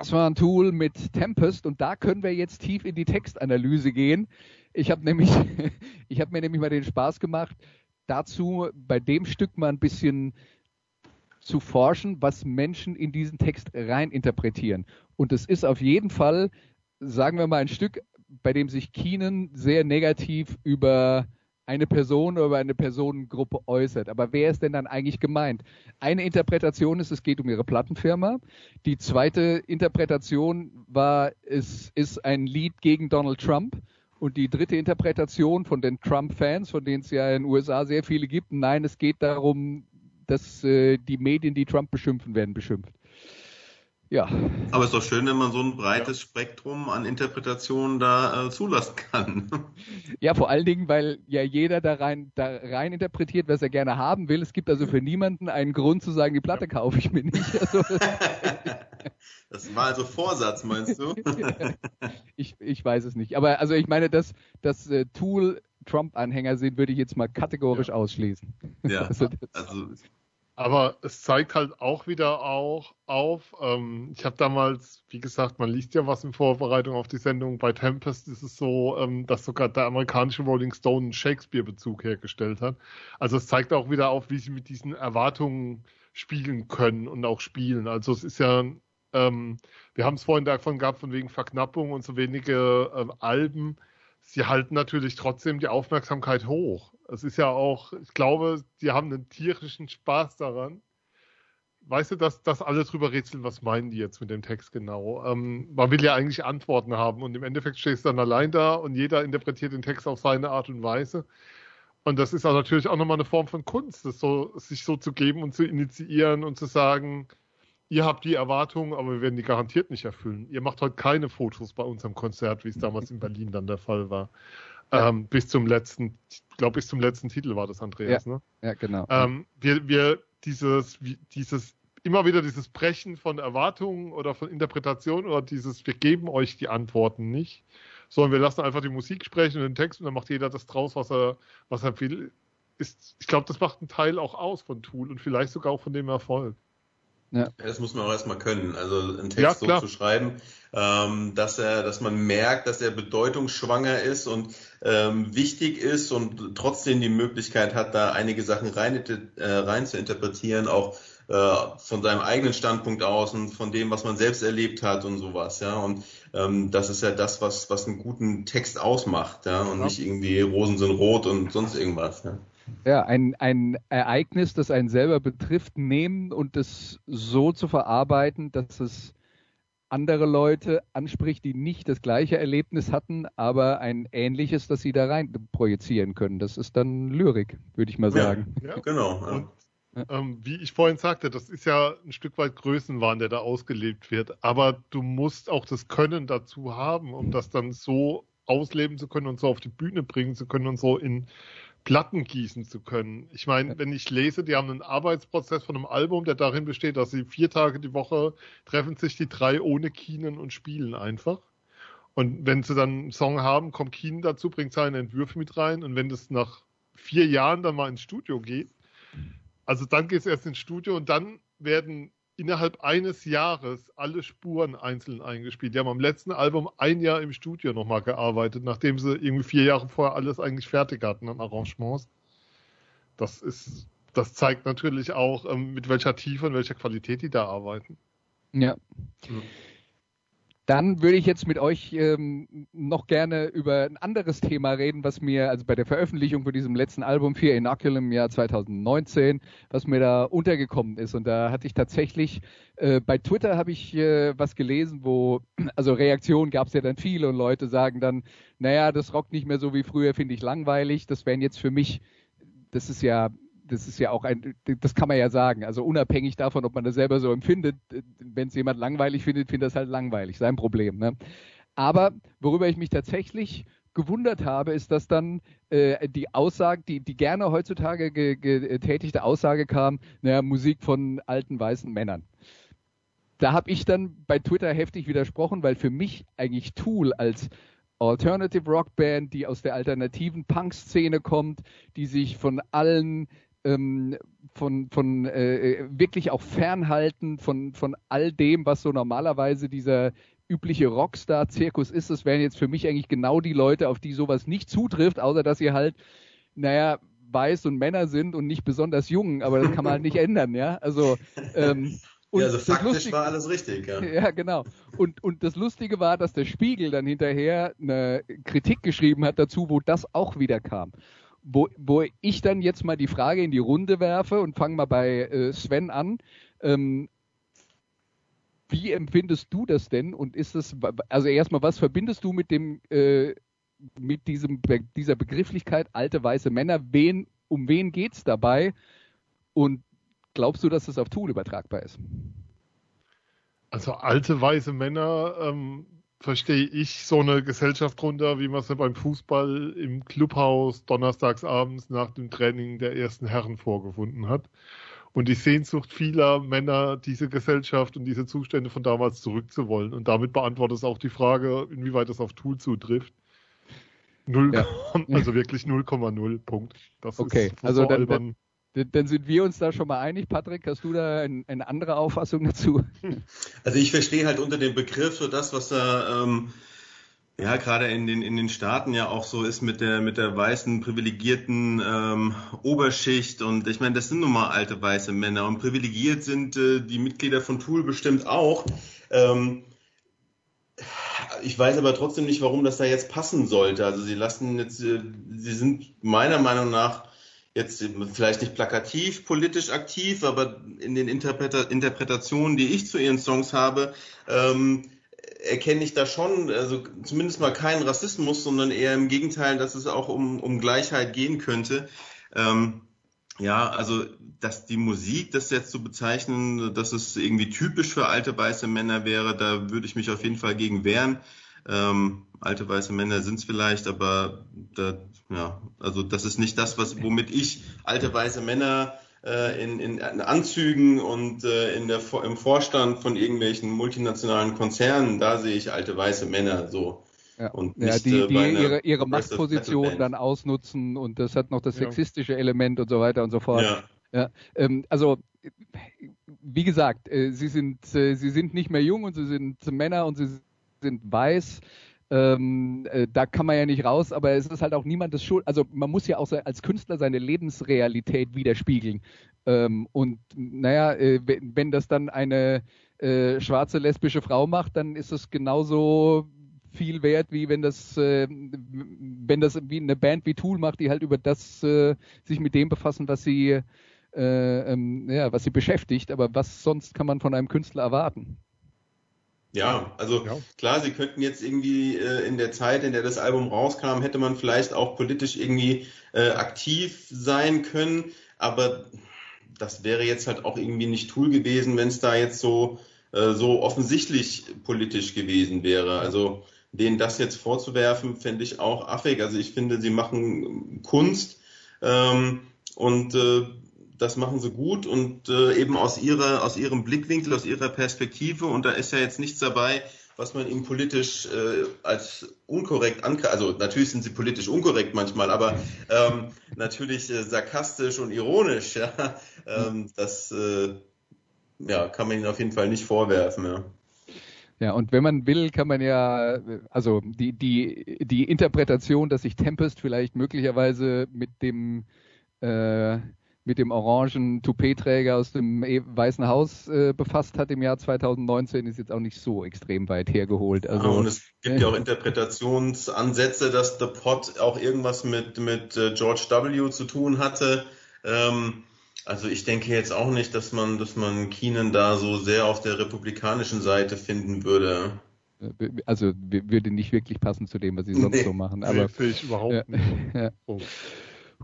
Das war ein Tool mit Tempest und da können wir jetzt tief in die Textanalyse gehen. Ich habe nämlich, ich habe mir nämlich mal den Spaß gemacht, dazu bei dem Stück mal ein bisschen zu forschen, was Menschen in diesen Text reininterpretieren. Und es ist auf jeden Fall, sagen wir mal, ein Stück, bei dem sich Keenan sehr negativ über eine Person oder eine Personengruppe äußert. Aber wer ist denn dann eigentlich gemeint? Eine Interpretation ist, es geht um ihre Plattenfirma. Die zweite Interpretation war, es ist ein Lied gegen Donald Trump. Und die dritte Interpretation von den Trump-Fans, von denen es ja in den USA sehr viele gibt, nein, es geht darum, dass äh, die Medien, die Trump beschimpfen, werden beschimpft. Ja. Aber es ist doch schön, wenn man so ein breites ja. Spektrum an Interpretationen da äh, zulassen kann. Ja, vor allen Dingen, weil ja jeder da rein, da rein interpretiert, was er gerne haben will. Es gibt also für niemanden einen Grund zu sagen, die Platte kaufe ich mir nicht. Also, das war also Vorsatz, meinst du? ich, ich weiß es nicht. Aber also ich meine, dass das äh, Tool Trump-Anhänger sind, würde ich jetzt mal kategorisch ja. ausschließen. Ja, also, also aber es zeigt halt auch wieder auch auf, ähm, ich habe damals, wie gesagt, man liest ja was in Vorbereitung auf die Sendung, bei Tempest ist es so, ähm, dass sogar der amerikanische Rolling Stone einen Shakespeare-Bezug hergestellt hat. Also es zeigt auch wieder auf, wie sie mit diesen Erwartungen spielen können und auch spielen. Also es ist ja, ähm, wir haben es vorhin davon gehabt, von wegen Verknappung und so wenige ähm, Alben. Sie halten natürlich trotzdem die Aufmerksamkeit hoch. Es ist ja auch, ich glaube, die haben einen tierischen Spaß daran. Weißt du, dass, dass alle drüber rätseln, was meinen die jetzt mit dem Text genau? Ähm, man will ja eigentlich Antworten haben und im Endeffekt stehst du dann allein da und jeder interpretiert den Text auf seine Art und Weise. Und das ist auch natürlich auch nochmal eine Form von Kunst, das so, sich so zu geben und zu initiieren und zu sagen, ihr habt die Erwartungen, aber wir werden die garantiert nicht erfüllen. Ihr macht heute keine Fotos bei unserem Konzert, wie es damals in Berlin dann der Fall war. Ähm, bis zum letzten, ich glaube, bis zum letzten Titel war das, Andreas, ja. ne? Ja, genau. Ähm, wir, wir, dieses, dieses, immer wieder dieses Brechen von Erwartungen oder von Interpretationen oder dieses, wir geben euch die Antworten nicht, sondern wir lassen einfach die Musik sprechen und den Text und dann macht jeder das draus, was er, was er will. Ist, ich glaube, das macht einen Teil auch aus von Tool und vielleicht sogar auch von dem Erfolg. Ja. Das muss man auch erstmal können. Also einen Text ja, so zu schreiben, ähm, dass er, dass man merkt, dass er bedeutungsschwanger ist und ähm, wichtig ist und trotzdem die Möglichkeit hat, da einige Sachen rein, äh, rein zu interpretieren, auch äh, von seinem eigenen Standpunkt aus und von dem, was man selbst erlebt hat und sowas, ja. Und ähm, das ist ja das, was, was einen guten Text ausmacht, ja, und ja. nicht irgendwie Rosen sind rot und sonst irgendwas. Ja. Ja, ein, ein Ereignis, das einen selber betrifft, nehmen und es so zu verarbeiten, dass es andere Leute anspricht, die nicht das gleiche Erlebnis hatten, aber ein ähnliches, das sie da rein projizieren können. Das ist dann Lyrik, würde ich mal sagen. Ja, ja. genau. Ja. Und ähm, wie ich vorhin sagte, das ist ja ein Stück weit Größenwahn, der da ausgelebt wird. Aber du musst auch das Können dazu haben, um das dann so ausleben zu können und so auf die Bühne bringen zu können und so in Platten gießen zu können. Ich meine, wenn ich lese, die haben einen Arbeitsprozess von einem Album, der darin besteht, dass sie vier Tage die Woche treffen sich die drei ohne Keenan und spielen einfach. Und wenn sie dann einen Song haben, kommt Keenan dazu, bringt seine Entwürfe mit rein. Und wenn das nach vier Jahren dann mal ins Studio geht, also dann geht es erst ins Studio und dann werden innerhalb eines Jahres alle Spuren einzeln eingespielt. Die haben am letzten Album ein Jahr im Studio nochmal gearbeitet, nachdem sie irgendwie vier Jahre vorher alles eigentlich fertig hatten an Arrangements. Das ist, das zeigt natürlich auch, ähm, mit welcher Tiefe und welcher Qualität die da arbeiten. Ja. Mhm. Dann würde ich jetzt mit euch ähm, noch gerne über ein anderes Thema reden, was mir, also bei der Veröffentlichung von diesem letzten Album Fear Inoculum im Jahr 2019, was mir da untergekommen ist. Und da hatte ich tatsächlich, äh, bei Twitter habe ich äh, was gelesen, wo, also Reaktionen gab es ja dann viele und Leute sagen dann, naja, das rockt nicht mehr so wie früher, finde ich langweilig. Das wären jetzt für mich, das ist ja das ist ja auch ein, das kann man ja sagen. Also unabhängig davon, ob man das selber so empfindet, wenn es jemand langweilig findet, findet das halt langweilig, sein Problem. Ne? Aber worüber ich mich tatsächlich gewundert habe, ist, dass dann äh, die Aussage, die, die gerne heutzutage getätigte Aussage kam, naja, Musik von alten weißen Männern. Da habe ich dann bei Twitter heftig widersprochen, weil für mich eigentlich Tool als Alternative Rock Band, die aus der alternativen Punk-Szene kommt, die sich von allen ähm, von, von äh, wirklich auch fernhalten von, von all dem, was so normalerweise dieser übliche Rockstar-Zirkus ist. Das wären jetzt für mich eigentlich genau die Leute, auf die sowas nicht zutrifft, außer dass sie halt, naja, weiß und Männer sind und nicht besonders jung, aber das kann man halt nicht ändern, ja. Also ähm, und ja, also faktisch Lustige, war alles richtig, ja. Ja, genau. Und, und das Lustige war, dass der Spiegel dann hinterher eine Kritik geschrieben hat dazu, wo das auch wieder kam. Wo, wo ich dann jetzt mal die Frage in die Runde werfe und fange mal bei äh, Sven an. Ähm, wie empfindest du das denn? Und ist es, also erstmal, was verbindest du mit dem, äh, mit diesem, dieser Begrifflichkeit alte weiße Männer? Wen, um wen geht's dabei? Und Glaubst du, dass das auf Tool übertragbar ist? Also alte weiße Männer ähm, verstehe ich so eine Gesellschaft runter, wie man es beim Fußball im Clubhaus donnerstags abends nach dem Training der ersten Herren vorgefunden hat. Und die Sehnsucht vieler Männer, diese Gesellschaft und diese Zustände von damals zurückzuwollen. Und damit beantwortet es auch die Frage, inwieweit das auf Tool zutrifft. 0, ja. also wirklich 0,0 Punkt. Das okay, ist also dann, dann, dann sind wir uns da schon mal einig. Patrick, hast du da ein, eine andere Auffassung dazu? Also ich verstehe halt unter dem Begriff so das, was da ähm, ja gerade in den in den Staaten ja auch so ist mit der mit der weißen privilegierten ähm, Oberschicht und ich meine, das sind nun mal alte weiße Männer und privilegiert sind äh, die Mitglieder von Tool bestimmt auch. Ähm, ich weiß aber trotzdem nicht, warum das da jetzt passen sollte. Also sie lassen jetzt, äh, sie sind meiner Meinung nach jetzt vielleicht nicht plakativ politisch aktiv, aber in den Interpreta Interpretationen, die ich zu ihren Songs habe, ähm, erkenne ich da schon, also zumindest mal keinen Rassismus, sondern eher im Gegenteil, dass es auch um, um Gleichheit gehen könnte. Ähm, ja, also dass die Musik, das jetzt zu bezeichnen, dass es irgendwie typisch für alte weiße Männer wäre, da würde ich mich auf jeden Fall gegen wehren. Ähm, alte weiße Männer sind es vielleicht, aber da, ja, also das ist nicht das, was, womit ich alte weiße Männer äh, in, in, Anzügen und äh, in der, im Vorstand von irgendwelchen multinationalen Konzernen, da sehe ich alte weiße Männer so. Ja, und nicht, ja die, äh, die ihre, ihre Machtposition dann ausnutzen und das hat noch das sexistische ja. Element und so weiter und so fort. Ja. Ja, ähm, also wie gesagt, äh, sie sind äh, sie sind nicht mehr jung und sie sind Männer und sie sind weiß. Ähm, äh, da kann man ja nicht raus, aber es ist halt auch niemandes Schuld. Also man muss ja auch als Künstler seine Lebensrealität widerspiegeln. Ähm, und naja, äh, wenn das dann eine äh, schwarze lesbische Frau macht, dann ist es genauso viel wert, wie wenn das, äh, wenn das wie eine Band wie Tool macht, die halt über das äh, sich mit dem befassen, was sie, äh, ähm, ja, was sie beschäftigt. Aber was sonst kann man von einem Künstler erwarten? Ja, also ja. klar, sie könnten jetzt irgendwie äh, in der Zeit, in der das Album rauskam, hätte man vielleicht auch politisch irgendwie äh, aktiv sein können, aber das wäre jetzt halt auch irgendwie nicht Tool gewesen, wenn es da jetzt so, äh, so offensichtlich politisch gewesen wäre. Also denen das jetzt vorzuwerfen, fände ich auch affig. Also ich finde, sie machen Kunst ähm, und äh, das machen sie gut und äh, eben aus ihrer, aus ihrem Blickwinkel, aus ihrer Perspektive. Und da ist ja jetzt nichts dabei, was man ihnen politisch äh, als unkorrekt ankreiden. Also natürlich sind sie politisch unkorrekt manchmal, aber ähm, natürlich äh, sarkastisch und ironisch. Ja, ähm, das äh, ja, kann man ihnen auf jeden Fall nicht vorwerfen. Ja. Ja, und wenn man will, kann man ja, also die, die, die Interpretation, dass sich Tempest vielleicht möglicherweise mit dem äh, mit dem orangen Toupet-Träger aus dem e- Weißen Haus äh, befasst hat im Jahr 2019, ist jetzt auch nicht so extrem weit hergeholt. Also, ja, und es gibt ja auch Interpretationsansätze, dass The Pot auch irgendwas mit, mit äh, George W. zu tun hatte. Ähm, also ich denke jetzt auch nicht, dass man, dass man Keenan da so sehr auf der republikanischen Seite finden würde. Äh, also würde nicht wirklich passen zu dem, was sie sonst nee, so machen. Aber nee, ich überhaupt ja, nicht. Ja. Oh.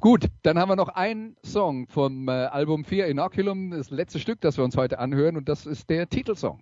Gut, dann haben wir noch einen Song vom äh, Album 4 Inoculum, das letzte Stück, das wir uns heute anhören, und das ist der Titelsong.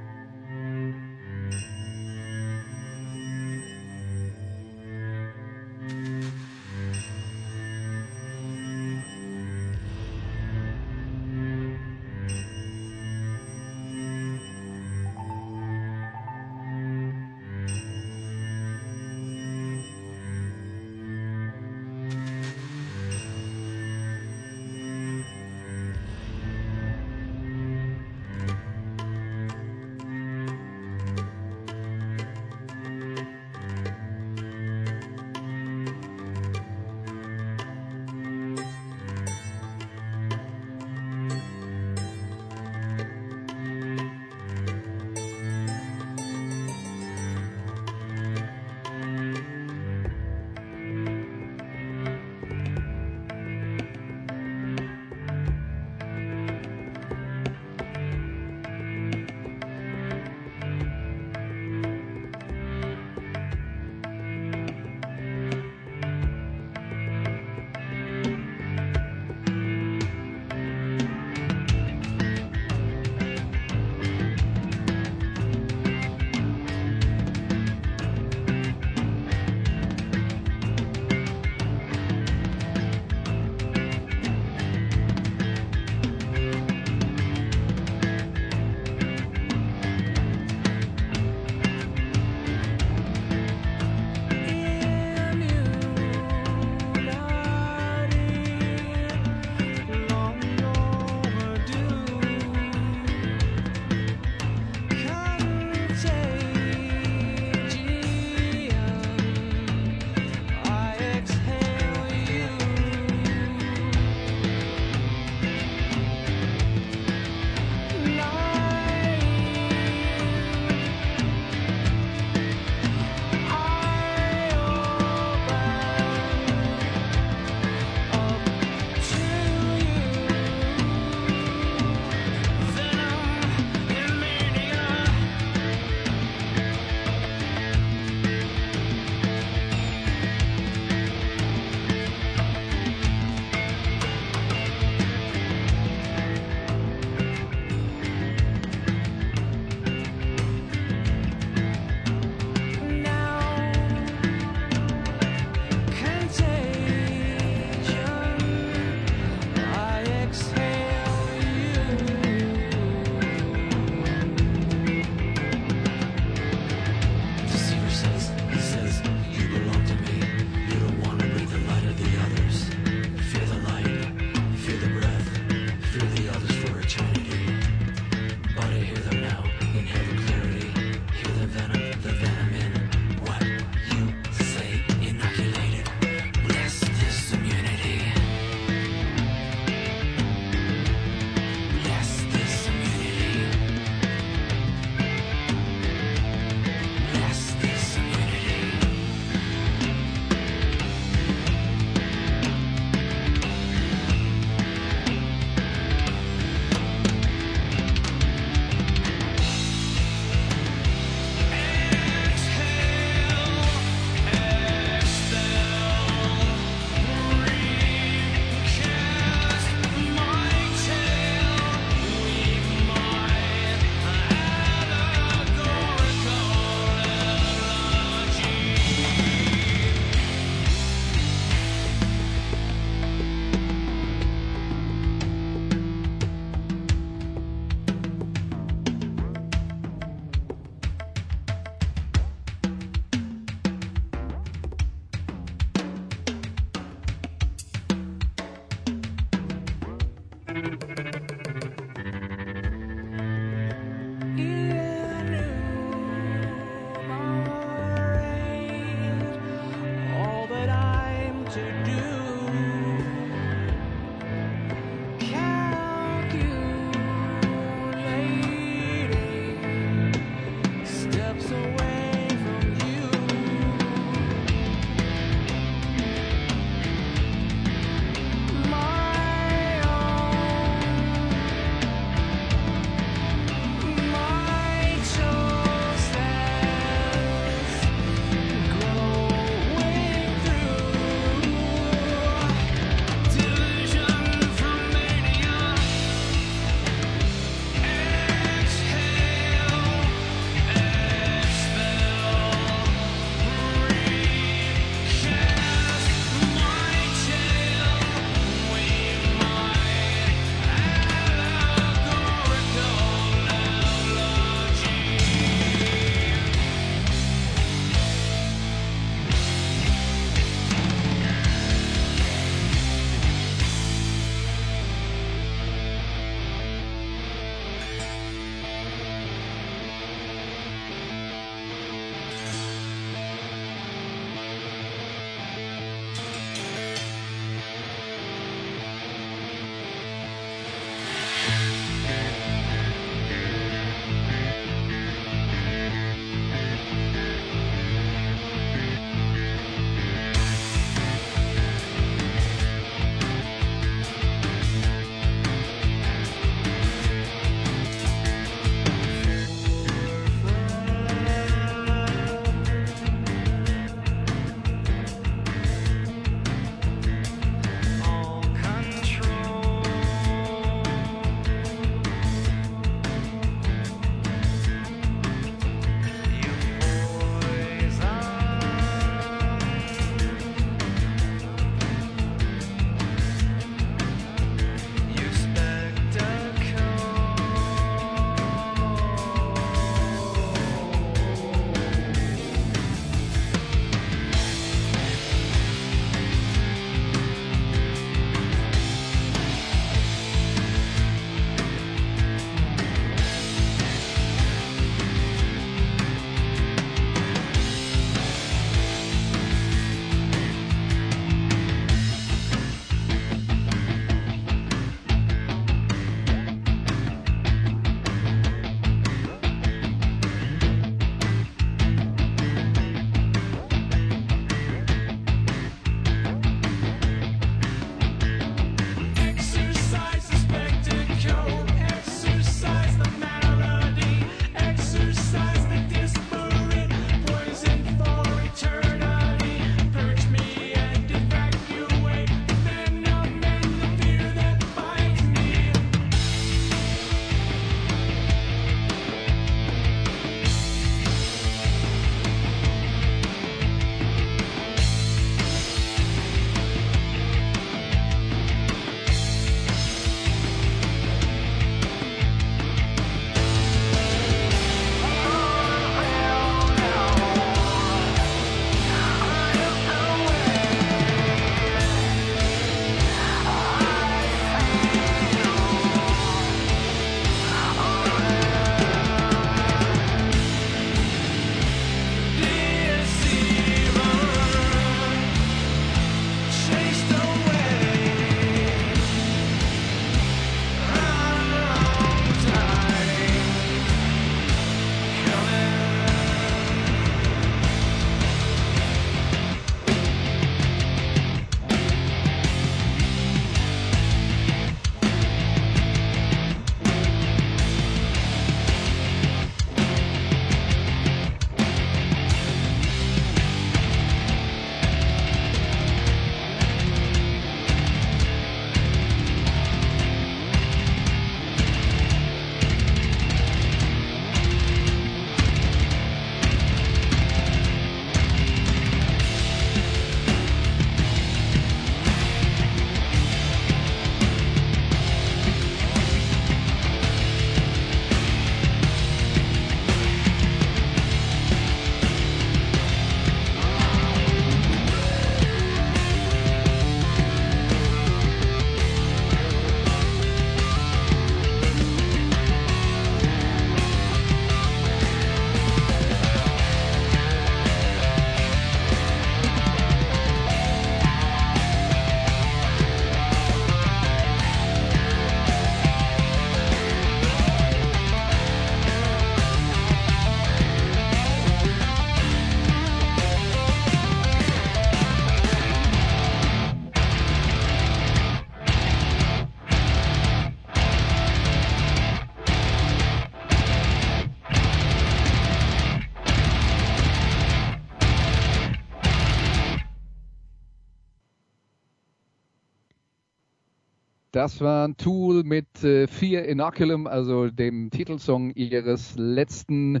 Das war ein Tool mit äh, Fear Inoculum, also dem Titelsong ihres letzten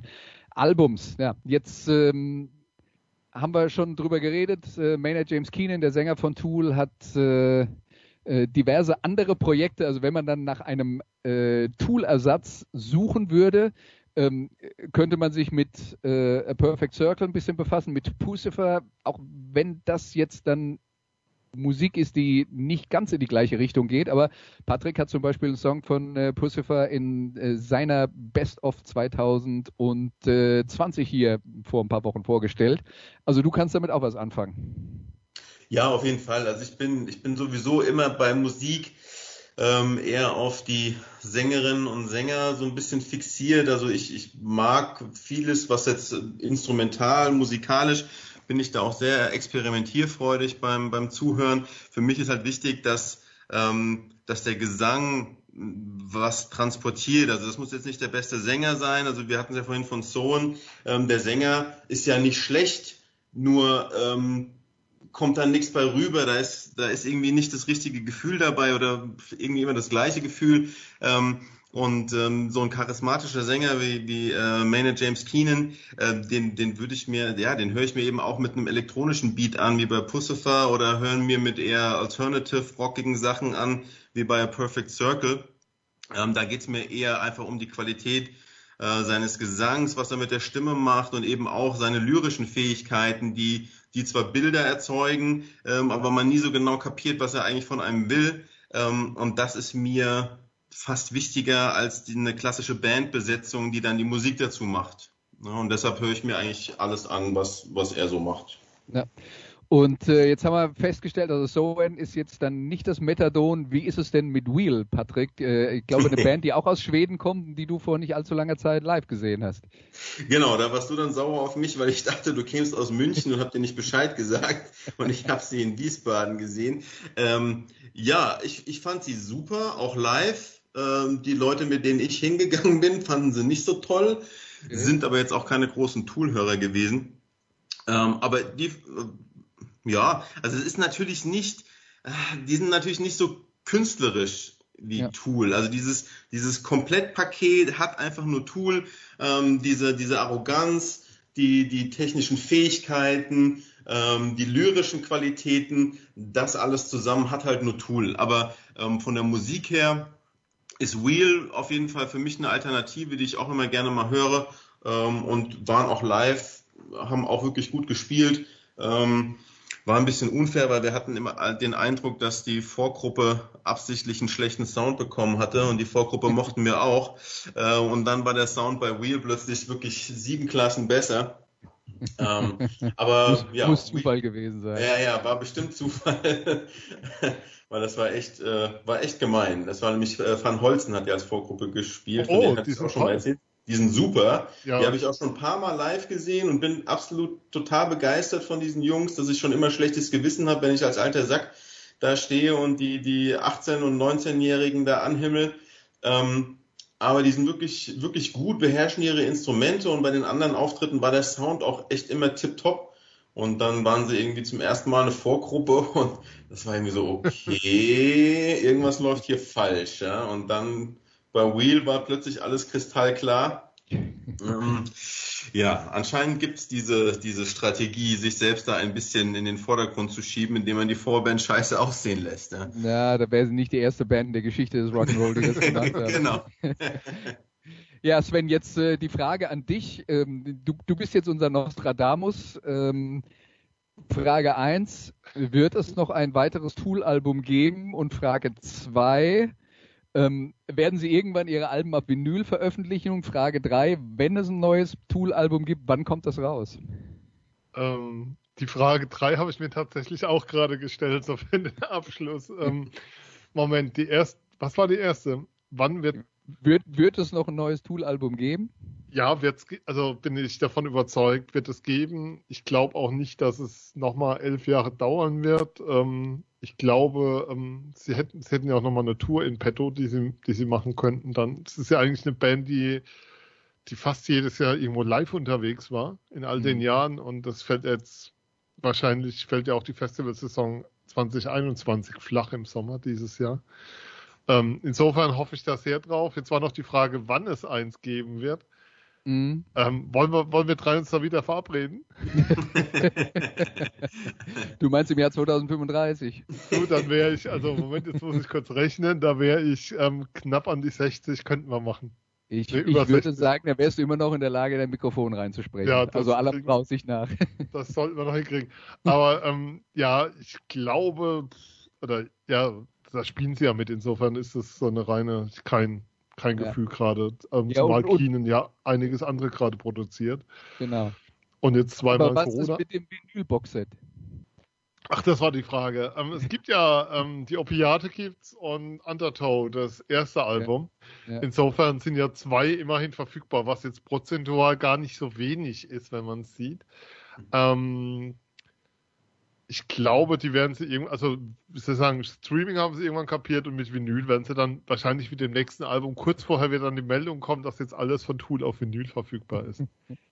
Albums. Ja, jetzt ähm, haben wir schon drüber geredet. Äh, Maynard James Keenan, der Sänger von Tool, hat äh, äh, diverse andere Projekte. Also wenn man dann nach einem äh, Tool-Ersatz suchen würde, ähm, könnte man sich mit äh, A Perfect Circle ein bisschen befassen, mit Pucifer, auch wenn das jetzt dann Musik ist, die nicht ganz in die gleiche Richtung geht, aber Patrick hat zum Beispiel einen Song von äh, Pucifer in äh, seiner Best of 2020 hier vor ein paar Wochen vorgestellt. Also du kannst damit auch was anfangen. Ja, auf jeden Fall. Also ich bin, ich bin sowieso immer bei Musik ähm, eher auf die Sängerinnen und Sänger so ein bisschen fixiert. Also ich, ich mag vieles, was jetzt instrumental, musikalisch bin ich da auch sehr experimentierfreudig beim, beim Zuhören. Für mich ist halt wichtig, dass, ähm, dass der Gesang was transportiert. Also das muss jetzt nicht der beste Sänger sein. Also wir hatten es ja vorhin von Sohn. Ähm, der Sänger ist ja nicht schlecht, nur ähm, kommt dann nichts bei rüber. Da ist, da ist irgendwie nicht das richtige Gefühl dabei oder irgendwie immer das gleiche Gefühl. Ähm, und ähm, so ein charismatischer Sänger wie, wie äh, Maynard James Keenan, äh, den, den würde ich mir, ja, den höre ich mir eben auch mit einem elektronischen Beat an, wie bei Pussifer, oder hören mir mit eher alternative, rockigen Sachen an, wie bei A Perfect Circle. Ähm, da geht's mir eher einfach um die Qualität äh, seines Gesangs, was er mit der Stimme macht und eben auch seine lyrischen Fähigkeiten, die, die zwar Bilder erzeugen, ähm, aber man nie so genau kapiert, was er eigentlich von einem will. Ähm, und das ist mir fast wichtiger als die, eine klassische Bandbesetzung, die dann die Musik dazu macht. Ja, und deshalb höre ich mir eigentlich alles an, was, was er so macht. Ja. Und äh, jetzt haben wir festgestellt, also Soen ist jetzt dann nicht das Methadon. Wie ist es denn mit Wheel, Patrick? Äh, ich glaube, eine Band, die auch aus Schweden kommt, die du vor nicht allzu langer Zeit live gesehen hast. Genau, da warst du dann sauer auf mich, weil ich dachte, du kämst aus München und hab dir nicht Bescheid gesagt. Und ich habe sie in Wiesbaden gesehen. Ähm, ja, ich, ich fand sie super, auch live. Ähm, die Leute, mit denen ich hingegangen bin, fanden sie nicht so toll, okay. sind aber jetzt auch keine großen Toolhörer gewesen. Ähm, aber die, äh, ja, also es ist natürlich nicht, äh, die sind natürlich nicht so künstlerisch wie ja. Tool. Also dieses, dieses Komplettpaket hat einfach nur Tool, ähm, diese, diese Arroganz, die, die technischen Fähigkeiten, ähm, die lyrischen Qualitäten, das alles zusammen hat halt nur Tool. Aber ähm, von der Musik her ist Wheel auf jeden Fall für mich eine Alternative, die ich auch immer gerne mal höre ähm, und waren auch live, haben auch wirklich gut gespielt. Ähm, war ein bisschen unfair, weil wir hatten immer den Eindruck, dass die Vorgruppe absichtlich einen schlechten Sound bekommen hatte und die Vorgruppe mochten wir auch. Äh, und dann war der Sound bei Wheel plötzlich wirklich sieben Klassen besser. Ähm, aber muss, ja, muss Zufall gewesen sein. Ja, ja, war bestimmt Zufall weil das war echt, äh, war echt gemein. Das war nämlich äh, Van Holzen hat ja als Vorgruppe gespielt. Oh, von denen auch schon mal erzählt. Die sind super. Ja. Die habe ich auch schon ein paar Mal live gesehen und bin absolut total begeistert von diesen Jungs, dass ich schon immer schlechtes Gewissen habe, wenn ich als alter Sack da stehe und die, die 18- und 19-Jährigen da anhimmel. Ähm, aber die sind wirklich, wirklich gut, beherrschen ihre Instrumente und bei den anderen Auftritten war der Sound auch echt immer tipptopp. Und dann waren sie irgendwie zum ersten Mal eine Vorgruppe und das war irgendwie so, okay, irgendwas läuft hier falsch. Ja? Und dann bei Wheel war plötzlich alles kristallklar. Ähm, ja, anscheinend gibt es diese, diese Strategie, sich selbst da ein bisschen in den Vordergrund zu schieben, indem man die Vorband scheiße aussehen lässt. Ja, ja da wäre sie nicht die erste Band in der Geschichte des Rock'n'Roll, die das gemacht hat. genau. Ja, Sven, jetzt äh, die Frage an dich. Ähm, du, du bist jetzt unser Nostradamus. Ähm, Frage 1, wird es noch ein weiteres Tool-Album geben? Und Frage 2, ähm, werden Sie irgendwann Ihre Alben auf Vinyl veröffentlichen? Frage 3, wenn es ein neues Tool-Album gibt, wann kommt das raus? Ähm, die Frage 3 habe ich mir tatsächlich auch gerade gestellt, so für den Abschluss. Ähm, Moment, die erste, was war die erste? Wann wird wird, wird es noch ein neues Tool-Album geben? Ja, wird's, also bin ich davon überzeugt, wird es geben. Ich glaube auch nicht, dass es nochmal elf Jahre dauern wird. Ähm, ich glaube, ähm, sie, hätten, sie hätten ja auch nochmal eine Tour in petto, die sie, die sie machen könnten. Dann, es ist ja eigentlich eine Band, die, die fast jedes Jahr irgendwo live unterwegs war in all den mhm. Jahren und das fällt jetzt wahrscheinlich fällt ja auch die Festivalsaison 2021 flach im Sommer dieses Jahr. Ähm, insofern hoffe ich da sehr drauf. Jetzt war noch die Frage, wann es eins geben wird. Mhm. Ähm, wollen, wir, wollen wir drei uns da wieder verabreden? du meinst im Jahr 2035? Du, dann wäre ich, also Moment, jetzt muss ich kurz rechnen, da wäre ich ähm, knapp an die 60, könnten wir machen. Ich, Nee, ich würde 60. sagen, da wärst du immer noch in der Lage, dein Mikrofon reinzusprechen. Ja, also aller Voraussicht nach. Das sollten wir noch hinkriegen. Aber ähm, ja, ich glaube, oder ja, da spielen sie ja mit. Insofern ist es so eine reine, kein, kein Ja. Gefühl gerade. Ähm, Ja, zumal und- Keenan ja einiges andere gerade produziert. genau. Und jetzt zweimal Aber was Corona. ist mit dem Vinyl-Boxset? Ach, das war die Frage. Ähm, es gibt ja ähm, die Opiate gibt's und Undertow, das erste Album. Ja. Insofern sind ja zwei immerhin verfügbar, was jetzt prozentual gar nicht so wenig ist, wenn man es sieht. Ähm, ich glaube, die werden sie irgendwann, also wie soll ich sagen, Streaming haben sie irgendwann kapiert und mit Vinyl werden sie dann wahrscheinlich mit dem nächsten Album, kurz vorher wird dann die Meldung kommen, dass jetzt alles von Tool auf Vinyl verfügbar ist.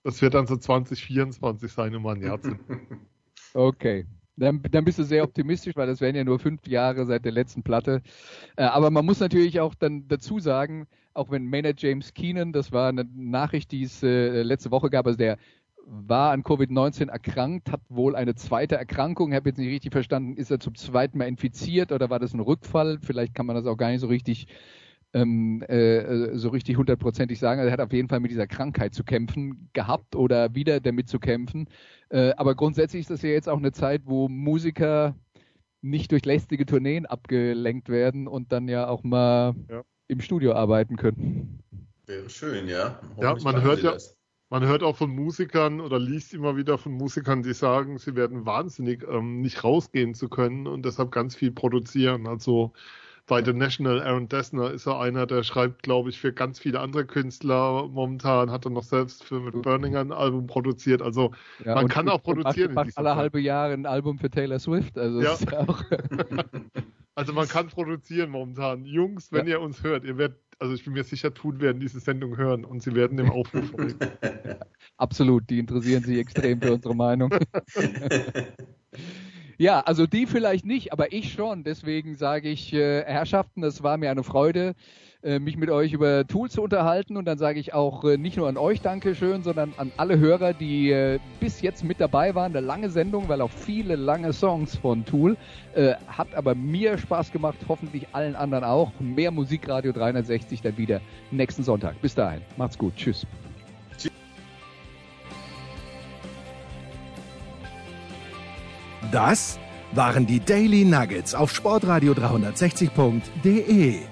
Das wird dann so 2024 sein, um ein Jahr zu Okay. Dann, dann bist du sehr optimistisch, weil das wären ja nur fünf Jahre seit der letzten Platte. Äh, aber man muss natürlich auch dann dazu sagen, auch wenn Maynard James Keenan, das war eine Nachricht, die es äh, letzte Woche gab, also der war an Covid-19 erkrankt, hat wohl eine zweite Erkrankung, ich habe jetzt nicht richtig verstanden, ist er zum zweiten Mal infiziert oder war das ein Rückfall? Vielleicht kann man das auch gar nicht so richtig ähm, äh, so richtig hundertprozentig sagen. Also er hat auf jeden Fall mit dieser Krankheit zu kämpfen gehabt oder wieder damit zu kämpfen. Äh, aber grundsätzlich ist das ja jetzt auch eine Zeit, wo Musiker nicht durch lästige Tourneen abgelenkt werden und dann ja auch mal Ja. im Studio arbeiten können. Wäre schön, ja. Ja, Hoffentlich man machen hört ja- das. Man hört auch von Musikern oder liest immer wieder von Musikern, die sagen, sie werden wahnsinnig, ähm, nicht rausgehen zu können und deshalb ganz viel produzieren. Also bei The National, Aaron Dessner ist er einer, der schreibt, glaube ich, für ganz viele andere Künstler momentan, hat er noch selbst für mit Burninger ein Album produziert. Also Ja, Man kann auch macht- produzieren Macht dieser alle Zeit. halbe Jahre ein Album für Taylor Swift. Also Ja. ja Also man kann produzieren momentan. Jungs, wenn ihr uns hört, ihr werdet, also ich bin mir sicher, tun werden diese Sendung hören und sie werden dem Aufruf folgen. absolut, die interessieren sich extrem für unsere Meinung. Ja, also die vielleicht nicht, aber ich schon. Deswegen sage ich, äh, Herrschaften, es war mir eine Freude, mich mit euch über Tool zu unterhalten. Und dann sage ich auch äh, nicht nur an euch Dankeschön, sondern an alle Hörer, die äh, bis jetzt mit dabei waren. Eine lange Sendung, weil auch viele lange Songs von Tool. Äh, hat aber mir Spaß gemacht, hoffentlich allen anderen auch. Mehr Musikradio 360 dann wieder nächsten Sonntag. Bis dahin. Macht's gut. Tschüss. Das waren die Daily Nuggets auf Sportradio 360.de.